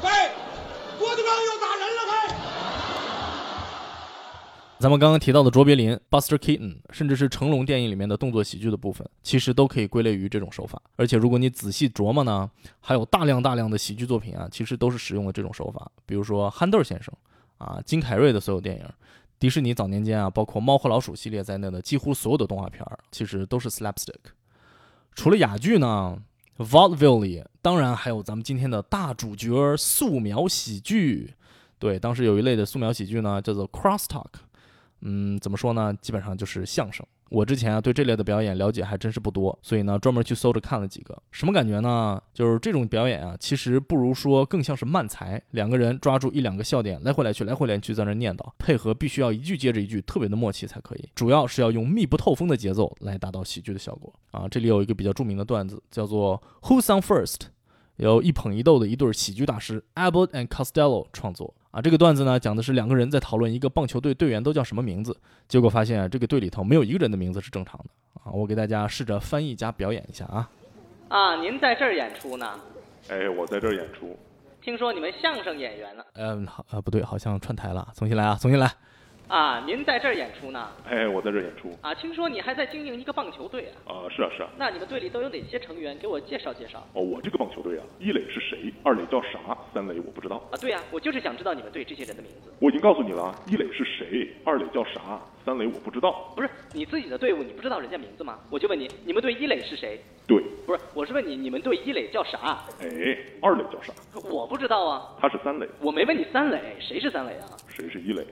嘿，郭德纲又打人了，嘿！咱们刚刚提到的卓别林、Buster Keaton，甚至是成龙电影里面的动作喜剧的部分，其实都可以归类于这种手法。而且如果你仔细琢磨呢，还有大量大量的喜剧作品啊，其实都是使用了这种手法。比如说憨豆先生啊，金凯瑞的所有电影，迪士尼早年间啊，包括猫和老鼠系列在内的几乎所有的动画片儿，其实都是 slapstick。除了哑剧呢，vaudeville 里当然还有咱们今天的大主角素描喜剧。对，当时有一类的素描喜剧呢，叫做 crosstalk。嗯，怎么说呢？基本上就是相声。我之前啊对这类的表演了解还真是不多，所以呢专门去搜着看了几个。什么感觉呢？就是这种表演啊，其实不如说更像是慢才，两个人抓住一两个笑点，来回来去，来回来去在那念叨，配合必须要一句接着一句，特别的默契才可以。主要是要用密不透风的节奏来达到喜剧的效果啊。这里有一个比较著名的段子，叫做 Who's on first？由一捧一逗的一对喜剧大师 Abbott and Costello 创作。啊，这个段子呢，讲的是两个人在讨论一个棒球队队员都叫什么名字，结果发现啊，这个队里头没有一个人的名字是正常的啊。我给大家试着翻译加表演一下啊。啊，您在这儿演出呢？哎，我在这儿演出。听说你们相声演员呢？嗯，好，呃，不对，好像串台了，重新来啊，重新来。啊，您在这儿演出呢？哎，我在这儿演出。啊，听说你还在经营一个棒球队啊？啊，是啊，是啊。那你们队里都有哪些成员？给我介绍介绍。哦，我这个棒球队啊，一垒是谁？二垒叫啥？三垒我不知道。啊，对呀，我就是想知道你们队这些人的名字。我已经告诉你了，一垒是谁？二垒叫啥？三垒我不知道。不是你自己的队伍，你不知道人家名字吗？我就问你，你们队一垒是谁？对。不是，我是问你，你们队一垒叫啥？哎，二垒叫啥？我不知道啊。他是三垒。我没问你三垒，谁是三垒啊？谁是一垒？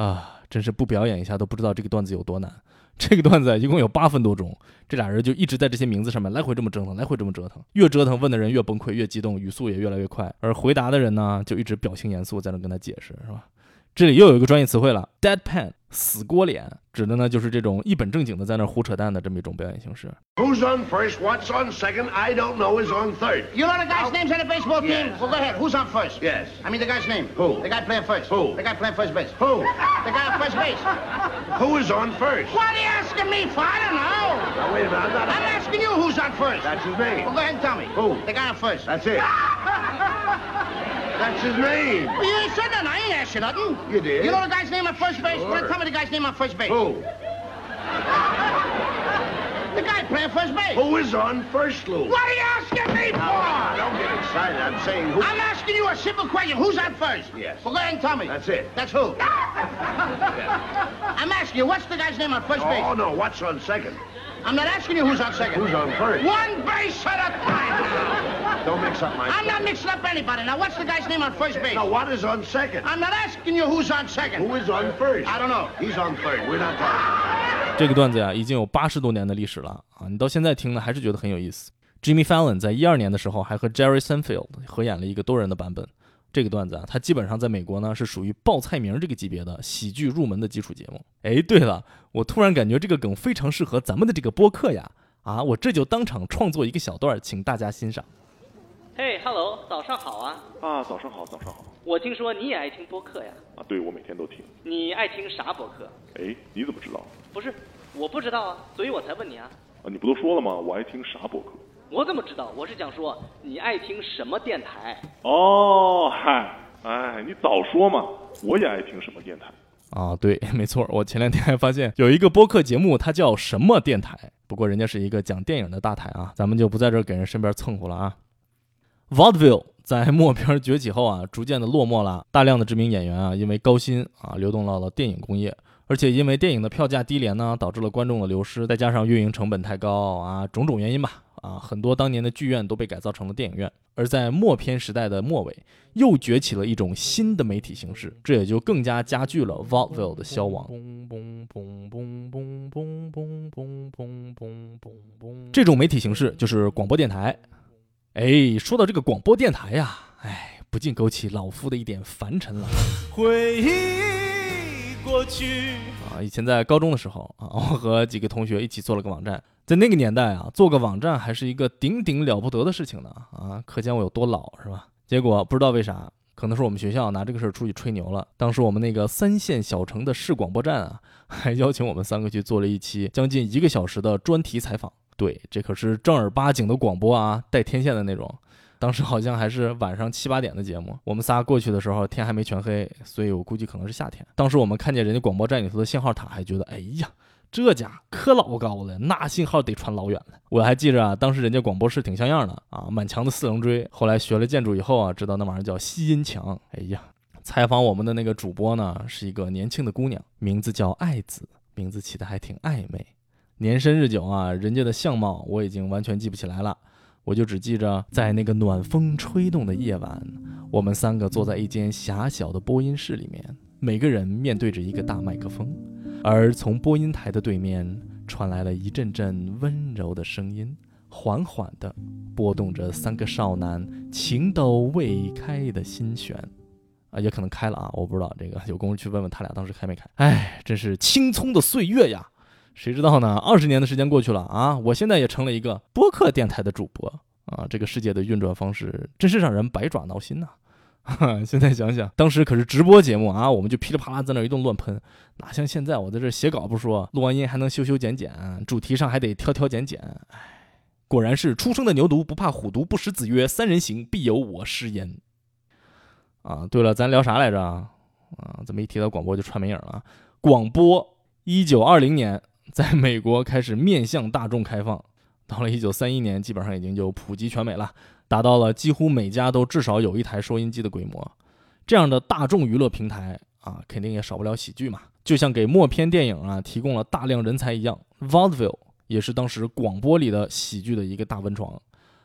啊，真是不表演一下都不知道这个段子有多难。这个段子一共有八分多钟，这俩人就一直在这些名字上面来回这么折腾，来回这么折腾，越折腾问的人越崩溃，越激动，语速也越来越快，而回答的人呢，就一直表情严肃，在那跟他解释，是吧？这里又有一个专业词汇了，deadpan，死锅脸，指的呢就是这种一本正经的在那胡扯淡的这么一种表演形式。 Who's on first? What's on second? I don't know. Is on third. You know the guy's names on the baseball team? Yes. Well, go ahead. Who's on first? Yes. I mean the guy's name. Who? The guy playing first. Who? The guy playing first base. Who? The guy on first base. [LAUGHS] Who is on first? What are you asking me for? I don't know. Now wait a minute. I'm not. I'm asking you who's on first. That's his name. Well, go ahead and tell me. Who? The guy on first. That's it. [LAUGHS] That's his name. Well, you ain't said nothing. I ain't asked you nothing. You did. You know the guy's name on first base? Sure. Well, tell me the guy's name on first base. Who? The guy playing first base. Who is on first, Lou? What are you asking me for? Now, don't get excited. I'm saying who. I'm asking you a simple question. Who's on first? Yes. Well, go ahead and tell me. That's it. That's who? [LAUGHS] I'm asking you, what's the guy's name on first oh, base? Oh no. What's on second? I'm not asking you who's on second. Who's on first? One base at a time now. Don't mix up my. I'm not mixing up anybody. Now, what's the guy's name on first base? Now what is on second? I'm not asking you who's on second. Who is on first? I don't know. He's on third. We're not talking. 这个段子呀，已经有八十多年的历史了啊！你到现在听呢，还是觉得很有意思。Jimmy Fallon 在一二年的时候，还和 Jerry Seinfeld 合演了一个多人的版本。这个段子啊，它基本上在美国呢是属于报菜名这个级别的喜剧入门的基础节目。哎，对了，我突然感觉这个梗非常适合咱们的这个播客呀！啊，我这就当场创作一个小段，请大家欣赏。嘿哈喽，早上好啊！啊，早上好，早上好。我听说你也爱听播客呀？啊，对，我每天都听。你爱听啥播客？哎，你怎么知道？不是，我不知道啊，所以我才问你啊。啊，你不都说了吗？我爱听啥播客？我怎么知道？我是想说你爱听什么电台？哦，嗨，哎，你早说嘛！我也爱听什么电台。啊，对，没错，我前两天还发现有一个播客节目，它叫什么电台？不过人家是一个讲电影的大台啊，咱们就不在这儿给人身边蹭呼了啊。Vaudeville 在默片崛起后啊，逐渐的落寞了，大量的知名演员啊，因为高薪啊，流动到了电影工业，而且因为电影的票价低廉呢，导致了观众的流失，再加上运营成本太高啊，种种原因吧。啊，很多当年的剧院都被改造成了电影院。而在默片时代的末尾，又崛起了一种新的媒体形式，这也就更加加剧了 vaudeville 的消亡。这种媒体形式就是广播电台。哎，说到这个广播电台呀，哎，不禁勾起老夫的一点凡尘了。回忆过去啊，以前在高中的时候啊，我和几个同学一起做了个网站。在那个年代啊，做个网站还是一个顶顶了不得的事情呢啊！可见我有多老是吧？结果不知道为啥，可能是我们学校拿这个事儿出去吹牛了。当时我们那个三线小城的市广播站啊，还邀请我们三个去做了一期将近一个小时的专题采访。对，这可是正儿八经的广播啊，带天线的那种。当时好像还是晚上七八点的节目，[LAUGHS] 我们仨过去的时候天还没全黑，所以我估计可能是夏天。当时我们看见人家广播站里头的信号塔，还觉得哎呀，这家可老高了，那信号得传老远了。我还记着啊，当时人家广播室挺像样的啊，满墙的四棱锥。后来学了建筑以后啊，知道那玩意儿叫吸音墙。哎呀，采访我们的那个主播呢，是一个年轻的姑娘，名字叫爱子，名字起的还挺暧昧。年深日久啊，人家的相貌我已经完全记不起来了。我就只记着，在那个暖风吹动的夜晚，我们三个坐在一间狭小的播音室里面，每个人面对着一个大麦克风，而从播音台的对面传来了一阵阵温柔的声音，缓缓地拨动着三个少男情窦未开的心弦。啊，也可能开了啊，我不知道这个，有功夫去问问他俩当时开没开。哎，真是青葱的岁月呀！谁知道呢？二十年的时间过去了啊，我现在也成了一个播客电台的主播啊。这个世界的运转方式真是让人百爪挠心呐！[LAUGHS] 现在想想，当时可是直播节目啊，我们就噼里啪啦在那一顿乱喷，哪像现在我在这写稿不说，录完音还能修修剪剪，主题上还得挑挑拣拣。哎，果然是初生的牛犊不怕虎毒，不食子曰三人行必有我师焉。啊，对了，咱聊啥来着？啊，怎么一提到广播就串没影了？广播，一九二零年。在美国开始面向大众开放，到了一九三一年，基本上已经就普及全美了，达到了几乎每家都至少有一台收音机的规模。这样的大众娱乐平台啊，肯定也少不了喜剧嘛。就像给默片电影啊提供了大量人才一样，Vaudeville 也是当时广播里的喜剧的一个大温床。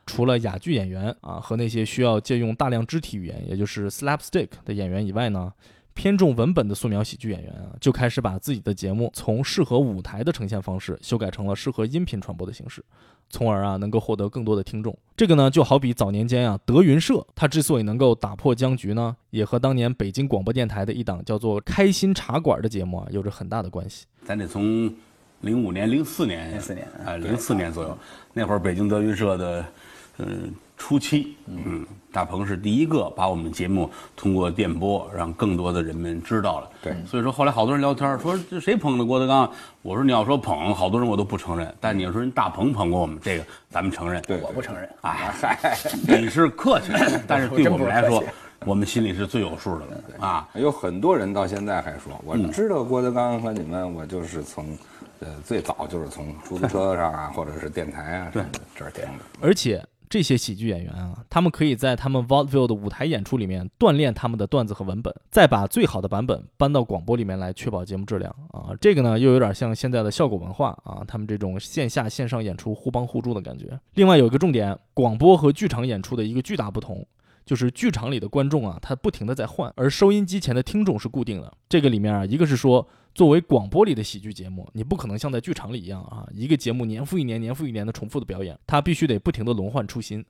除了哑剧演员啊和那些需要借用大量肢体语言，也就是 slapstick 的演员以外呢。偏重文本的素描喜剧演员啊，就开始把自己的节目从适合舞台的呈现方式修改成了适合音频传播的形式，从而啊能够获得更多的听众。这个呢，就好比早年间啊德云社，它之所以能够打破僵局呢，也和当年北京广播电台的一档叫做《开心茶馆》的节目啊有着很大的关系。咱得从零五年、零四年、零四年啊零四年左右，那会儿北京德云社的，嗯。初期，嗯，大鹏是第一个把我们节目通过电波让更多的人们知道了。对，所以说后来好多人聊天说这谁捧的郭德纲？我说你要说捧，好多人我都不承认。但你要说人大鹏捧过我们，这个咱们承认。对，我不承认。哎嗨，你是客气，[LAUGHS] 但是对我们来说，我们心里是最有数的了啊。有很多人到现在还说，我知道郭德纲和你们，我就是从，呃，最早就是从出租车上啊，或者是电台啊，对，这儿听的。而且。这些喜剧演员啊，他们可以在他们 vaudeville 的舞台演出里面锻炼他们的段子和文本，再把最好的版本搬到广播里面来，确保节目质量啊。这个呢，又有点像现在的效果文化啊，他们这种线下线上演出互帮互助的感觉。另外有一个重点，广播和剧场演出的一个巨大不同。就是剧场里的观众啊，他不停的在换，而收音机前的听众是固定的。这个里面啊，一个是说，作为广播里的喜剧节目，你不可能像在剧场里一样啊，一个节目年复一年、年复一年的重复的表演，它必须得不停的轮换出新。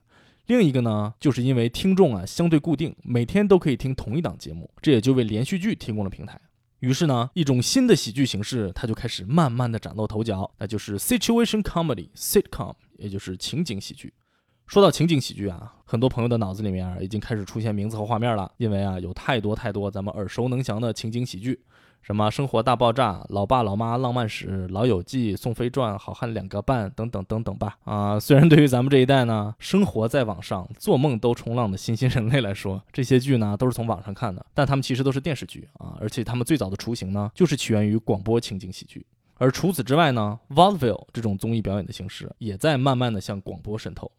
另一个呢，就是因为听众啊相对固定，每天都可以听同一档节目，这也就为连续剧提供了平台。于是呢，一种新的喜剧形式，它就开始慢慢的崭露头角，那就是 situation comedy（sitcom），也就是情景喜剧。说到情景喜剧啊，很多朋友的脑子里面已经开始出现名字和画面了，因为啊，有太多太多咱们耳熟能详的情景喜剧，什么《生活大爆炸》《老爸老妈浪漫史》《老友记》《宋飞传》《好汉两个半》等等等等吧。啊，虽然对于咱们这一代呢，生活在网上，做梦都冲浪的新兴人类来说，这些剧呢都是从网上看的，但他们其实都是电视剧啊，而且他们最早的雏形呢，就是起源于广播情景喜剧。而除此之外呢，vaudeville 这种综艺表演的形式，也在慢慢的向广播渗透。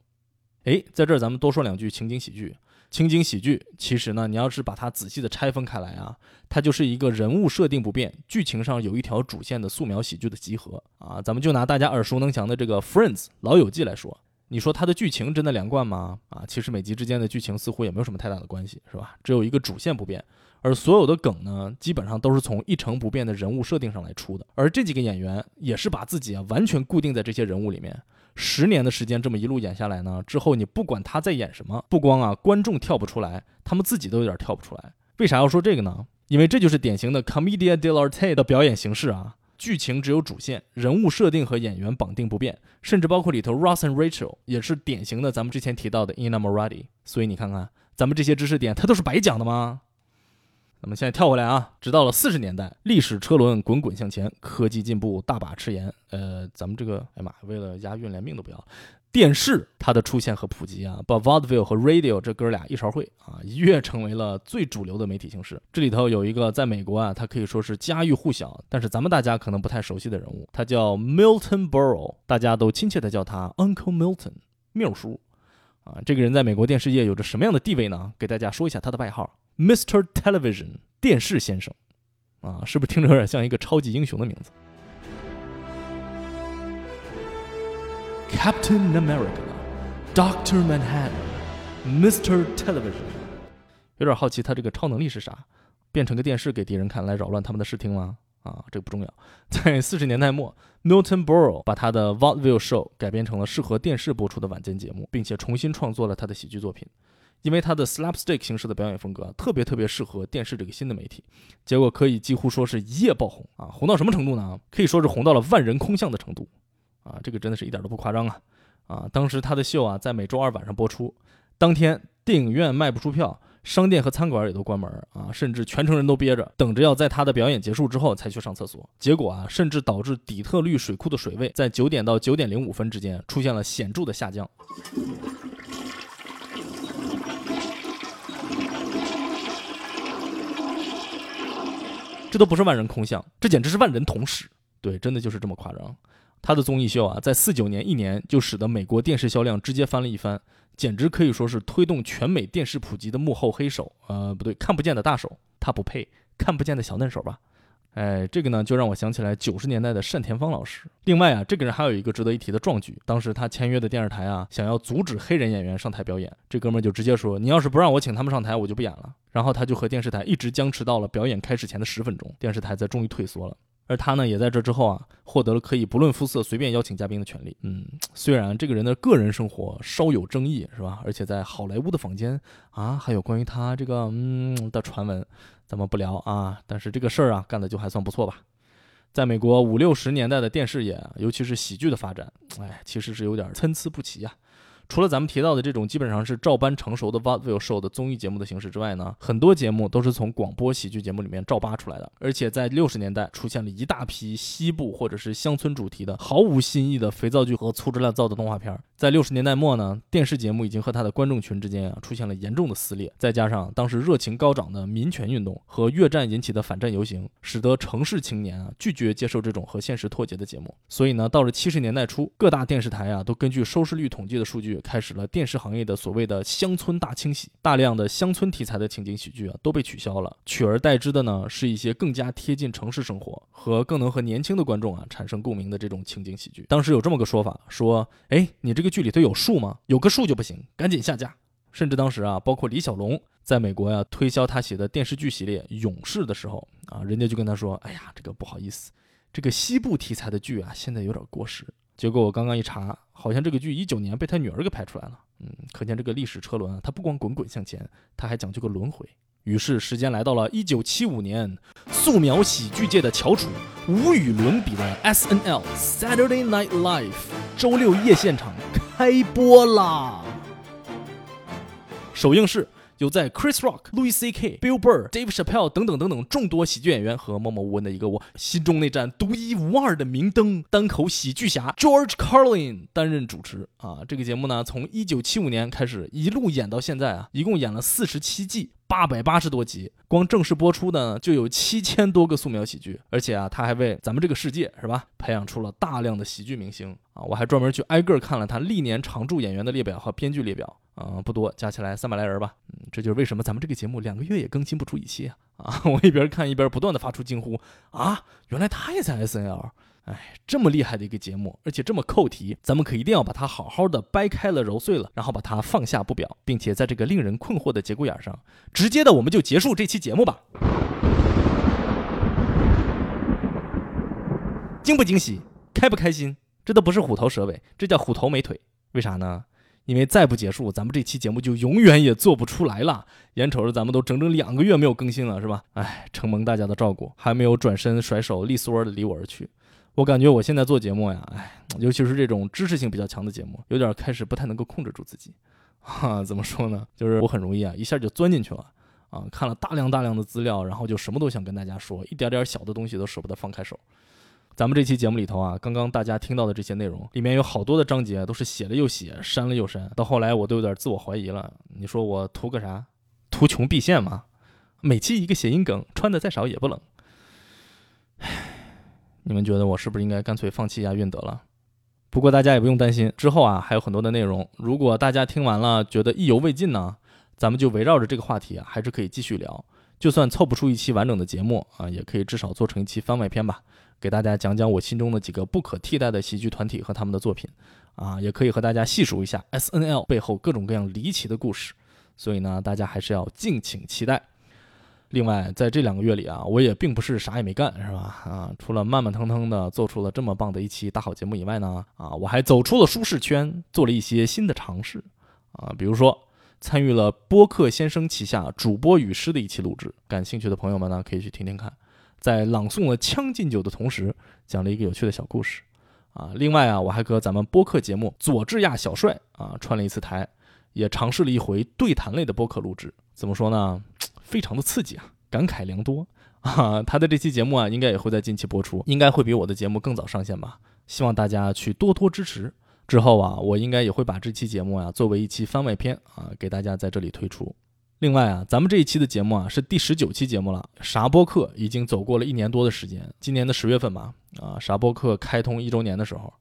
哎，在这儿咱们多说两句情景喜剧。情景喜剧其实呢，你要是把它仔细的拆分开来啊，它就是一个人物设定不变，剧情上有一条主线的素描喜剧的集合啊。咱们就拿大家耳熟能详的这个《Friends》老友记来说，你说它的剧情真的连贯吗？啊，其实每集之间的剧情似乎也没有什么太大的关系，是吧？只有一个主线不变，而所有的梗呢，基本上都是从一成不变的人物设定上来出的。而这几个演员也是把自己啊完全固定在这些人物里面。十年的时间，这么一路演下来呢，之后你不管他在演什么，不光啊观众跳不出来，他们自己都有点跳不出来。为啥要说这个呢？因为这就是典型的 comedia dell'arte 的表演形式啊，剧情只有主线，人物设定和演员绑定不变，甚至包括里头 Ross and Rachel 也是典型的咱们之前提到的 Inamorati。所以你看看，咱们这些知识点，它都是白讲的吗？那么现在跳回来啊，直到了四十年代，历史车轮滚滚向前，科技进步大把吃盐。呃，咱们这个，哎妈，为了押韵连命都不要。电视它的出现和普及啊，把 vaudeville 和 radio 这哥俩一勺烩啊，一跃成为了最主流的媒体形式。这里头有一个在美国啊，他可以说是家喻户晓，但是咱们大家可能不太熟悉的人物，他叫 Milton Berle，大家都亲切的叫他 Uncle Milton，缪叔。啊，这个人在美国电视业有着什么样的地位呢？给大家说一下他的外号，Mr. Television，电视先生。啊，是不是听着有点像一个超级英雄的名字？Captain America，Doctor Manhattan，Mr. Television。有点好奇他这个超能力是啥？变成个电视给敌人看，来扰乱他们的视听吗？啊，这个不重要。在四十年代末，Milton Berle 把他的 Vaudeville Show 改编成了适合电视播出的晚间节目，并且重新创作了他的喜剧作品。因为他的 slapstick 形式的表演风格特别特别适合电视这个新的媒体，结果可以几乎说是一夜爆红啊！红到什么程度呢？可以说是红到了万人空巷的程度啊！这个真的是一点都不夸张啊！啊，当时他的秀啊在每周二晚上播出，当天电影院卖不出票，商店和餐馆也都关门啊，甚至全城人都憋着等着要在他的表演结束之后才去上厕所。结果啊，甚至导致底特律水库的水位在九点到九点零五分之间出现了显著的下降。这都不是万人空巷，这简直是万人同时。对，真的就是这么夸张。他的综艺秀啊，在四九年一年就使得美国电视销量直接翻了一番，简直可以说是推动全美电视普及的幕后黑手。呃，不对，看不见的大手，他不配，看不见的小嫩手吧。哎，这个呢，就让我想起来九十年代的单田芳老师。另外啊，这个人还有一个值得一提的壮举，当时他签约的电视台啊，想要阻止黑人演员上台表演，这哥们儿就直接说：“你要是不让我请他们上台，我就不演了。”然后他就和电视台一直僵持到了表演开始前的十分钟，电视台才终于退缩了。而他呢，也在这之后啊，获得了可以不论肤色随便邀请嘉宾的权利。嗯，虽然这个人的个人生活稍有争议，是吧？而且在好莱坞的坊间啊，还有关于他这个嗯的传闻。咱们不聊啊，但是这个事儿啊干的就还算不错吧。在美国五六十年代的电视业，尤其是喜剧的发展，哎，其实是有点参差不齐呀。除了咱们提到的这种基本上是照搬成熟的 vavil show 的综艺节目的形式之外呢，很多节目都是从广播喜剧节目里面照扒出来的。而且在六十年代出现了一大批西部或者是乡村主题的毫无新意的肥皂剧和粗制滥造的动画片。在六十年代末呢，电视节目已经和他的观众群之间啊出现了严重的撕裂，再加上当时热情高涨的民权运动和越战引起的反战游行，使得城市青年啊拒绝接受这种和现实脱节的节目。所以呢，到了七十年代初，各大电视台啊都根据收视率统计的数据。开始了电视行业的所谓的乡村大清洗，大量的乡村题材的情景喜剧啊都被取消了，取而代之的呢是一些更加贴近城市生活和更能和年轻的观众啊产生共鸣的这种情景喜剧。当时有这么个说法，说，哎，你这个这个剧里头有树吗？有个树就不行，赶紧下架。甚至当时啊，包括李小龙在美国呀推销他写的电视剧系列《勇士》的时候啊，人家就跟他说，哎呀，这个不好意思，这个西部题材的剧啊现在有点过时。结果我刚刚一查，好像这个剧一九年被他女儿给拍出来了。嗯，可见这个历史车轮啊，它不光滚滚向前，它还讲究个轮回。于是时间来到了一九七五年，素描喜剧界的翘楚，无与伦比的 S N L Saturday Night Live 周六夜现场开播啦！首映式。有在 Chris Rock、Louis C.K.、Bill Burr、Dave Chappelle 等等等等众多喜剧演员和默默无闻的一个我心中那盏独一无二的明灯——单口喜剧侠 George Carlin 担任主持啊！这个节目呢，从一九七五年开始一路演到现在啊，一共演了四十七季。八百八十多集，光正式播出的就有七千多个素描喜剧，而且啊，他还为咱们这个世界是吧，培养出了大量的喜剧明星啊！我还专门去挨个看了他历年常驻演员的列表和编剧列表，啊，不多，加起来三百来人吧。嗯，这就是为什么咱们这个节目两个月也更新不出一期啊！啊，[LAUGHS] 我一边看一边不断的发出惊呼啊，原来他也在 S N L。哎，这么厉害的一个节目，而且这么扣题，咱们可一定要把它好好的掰开了揉碎了，然后把它放下不表，并且在这个令人困惑的节骨眼上，直接的我们就结束这期节目吧。惊不惊喜，开不开心？这都不是虎头蛇尾，这叫虎头没腿。为啥呢？因为再不结束，咱们这期节目就永远也做不出来了。眼瞅着咱们都整整两个月没有更新了，是吧？哎，承蒙大家的照顾，还没有转身甩手利索的离我而去。我感觉我现在做节目呀，哎，尤其是这种知识性比较强的节目，有点开始不太能够控制住自己。[LAUGHS] 哈，怎么说呢？就是我很容易啊，一下就钻进去了啊，看了大量大量的资料，然后就什么都想跟大家说，一点点小的东西都舍不得放开手。咱们这期节目里头啊，刚刚大家听到的这些内容，里面有好多的章节都是写了又写，删了又删，到后来我都有点自我怀疑了。你说我图个啥？图穷匕现吗？每期一个谐音梗，穿的再少也不冷。唉，你们觉得我是不是应该干脆放弃一下运得了？不过大家也不用担心，之后啊还有很多的内容。如果大家听完了觉得意犹未尽呢，咱们就围绕着这个话题啊，还是可以继续聊。就算凑不出一期完整的节目啊，也可以至少做成一期番外篇吧。给大家讲讲我心中的几个不可替代的喜剧团体和他们的作品，啊，也可以和大家细数一下 S N L 背后各种各样离奇的故事。所以呢，大家还是要敬请期待。另外，在这两个月里啊，我也并不是啥也没干，是吧？啊，除了慢慢腾腾的做出了这么棒的一期大好节目以外呢，啊，我还走出了舒适圈，做了一些新的尝试，啊，比如说参与了播客先生旗下主播与诗的一期录制。感兴趣的朋友们呢，可以去听听看。在朗诵了《将进酒》的同时，讲了一个有趣的小故事，啊，另外啊，我还和咱们播客节目《佐治亚小帅》啊串了一次台，也尝试了一回对谈类的播客录制。怎么说呢？非常的刺激啊，感慨良多 [LAUGHS] 啊。他的这期节目啊，应该也会在近期播出，应该会比我的节目更早上线吧。希望大家去多多支持。之后啊，我应该也会把这期节目啊作为一期番外篇啊，给大家在这里推出。另外啊，咱们这一期的节目啊是第十九期节目了。啥播客已经走过了一年多的时间，今年的十月份吧，啊，啥播客开通一周年的时候。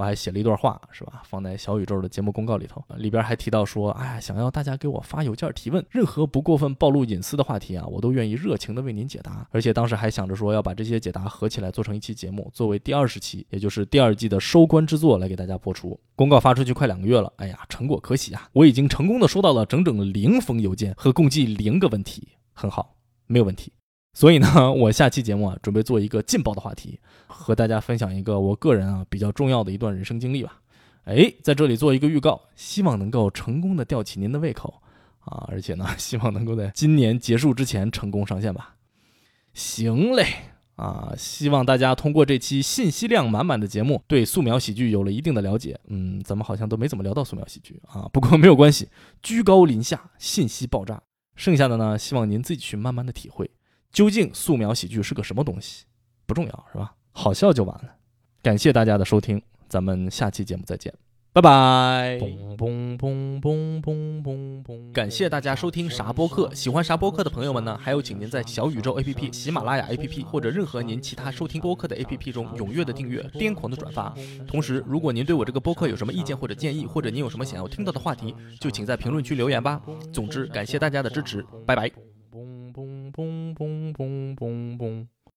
我还写了一段话，是吧？放在小宇宙的节目公告里头，里边还提到说，哎呀，想要大家给我发邮件提问，任何不过分暴露隐私的话题啊，我都愿意热情的为您解答。而且当时还想着说，要把这些解答合起来做成一期节目，作为第二十期，也就是第二季的收官之作来给大家播出。公告发出去快两个月了，哎呀，成果可喜啊！我已经成功的收到了整整零封邮件和共计零个问题，很好，没有问题。所以呢，[LAUGHS] 我下期节目啊，准备做一个劲爆的话题，和大家分享一个我个人啊比较重要的一段人生经历吧。哎，在这里做一个预告，希望能够成功的吊起您的胃口啊，而且呢，[LAUGHS] 希望能够在今年结束之前成功上线吧。行嘞，啊，希望大家通过这期信息量满满的节目，对素描喜剧有了一定的了解。嗯，咱们好像都没怎么聊到素描喜剧啊，[LAUGHS] 不过没有关系，居高临下，信息爆炸，剩下的呢，希望您自己去慢慢的体会。究竟素描喜剧是个什么东西？不重要，是吧？好笑就完了。感谢大家的收听，咱们下期节目再见。拜拜！嘣嘣嘣嘣嘣嘣嘣！感谢大家收听啥播客，喜欢啥播客的朋友们呢？还有，请您在小宇宙 APP、喜马拉雅 APP 或者任何您其他收听播客的 APP 中踊跃的订阅、癫狂的转发。同时，如果您对我这个播客有什么意见或者建议，或者您有什么想要听到的话题，就请在评论区留言吧。总之，感谢大家的支持，拜拜。 뽕뽕뽕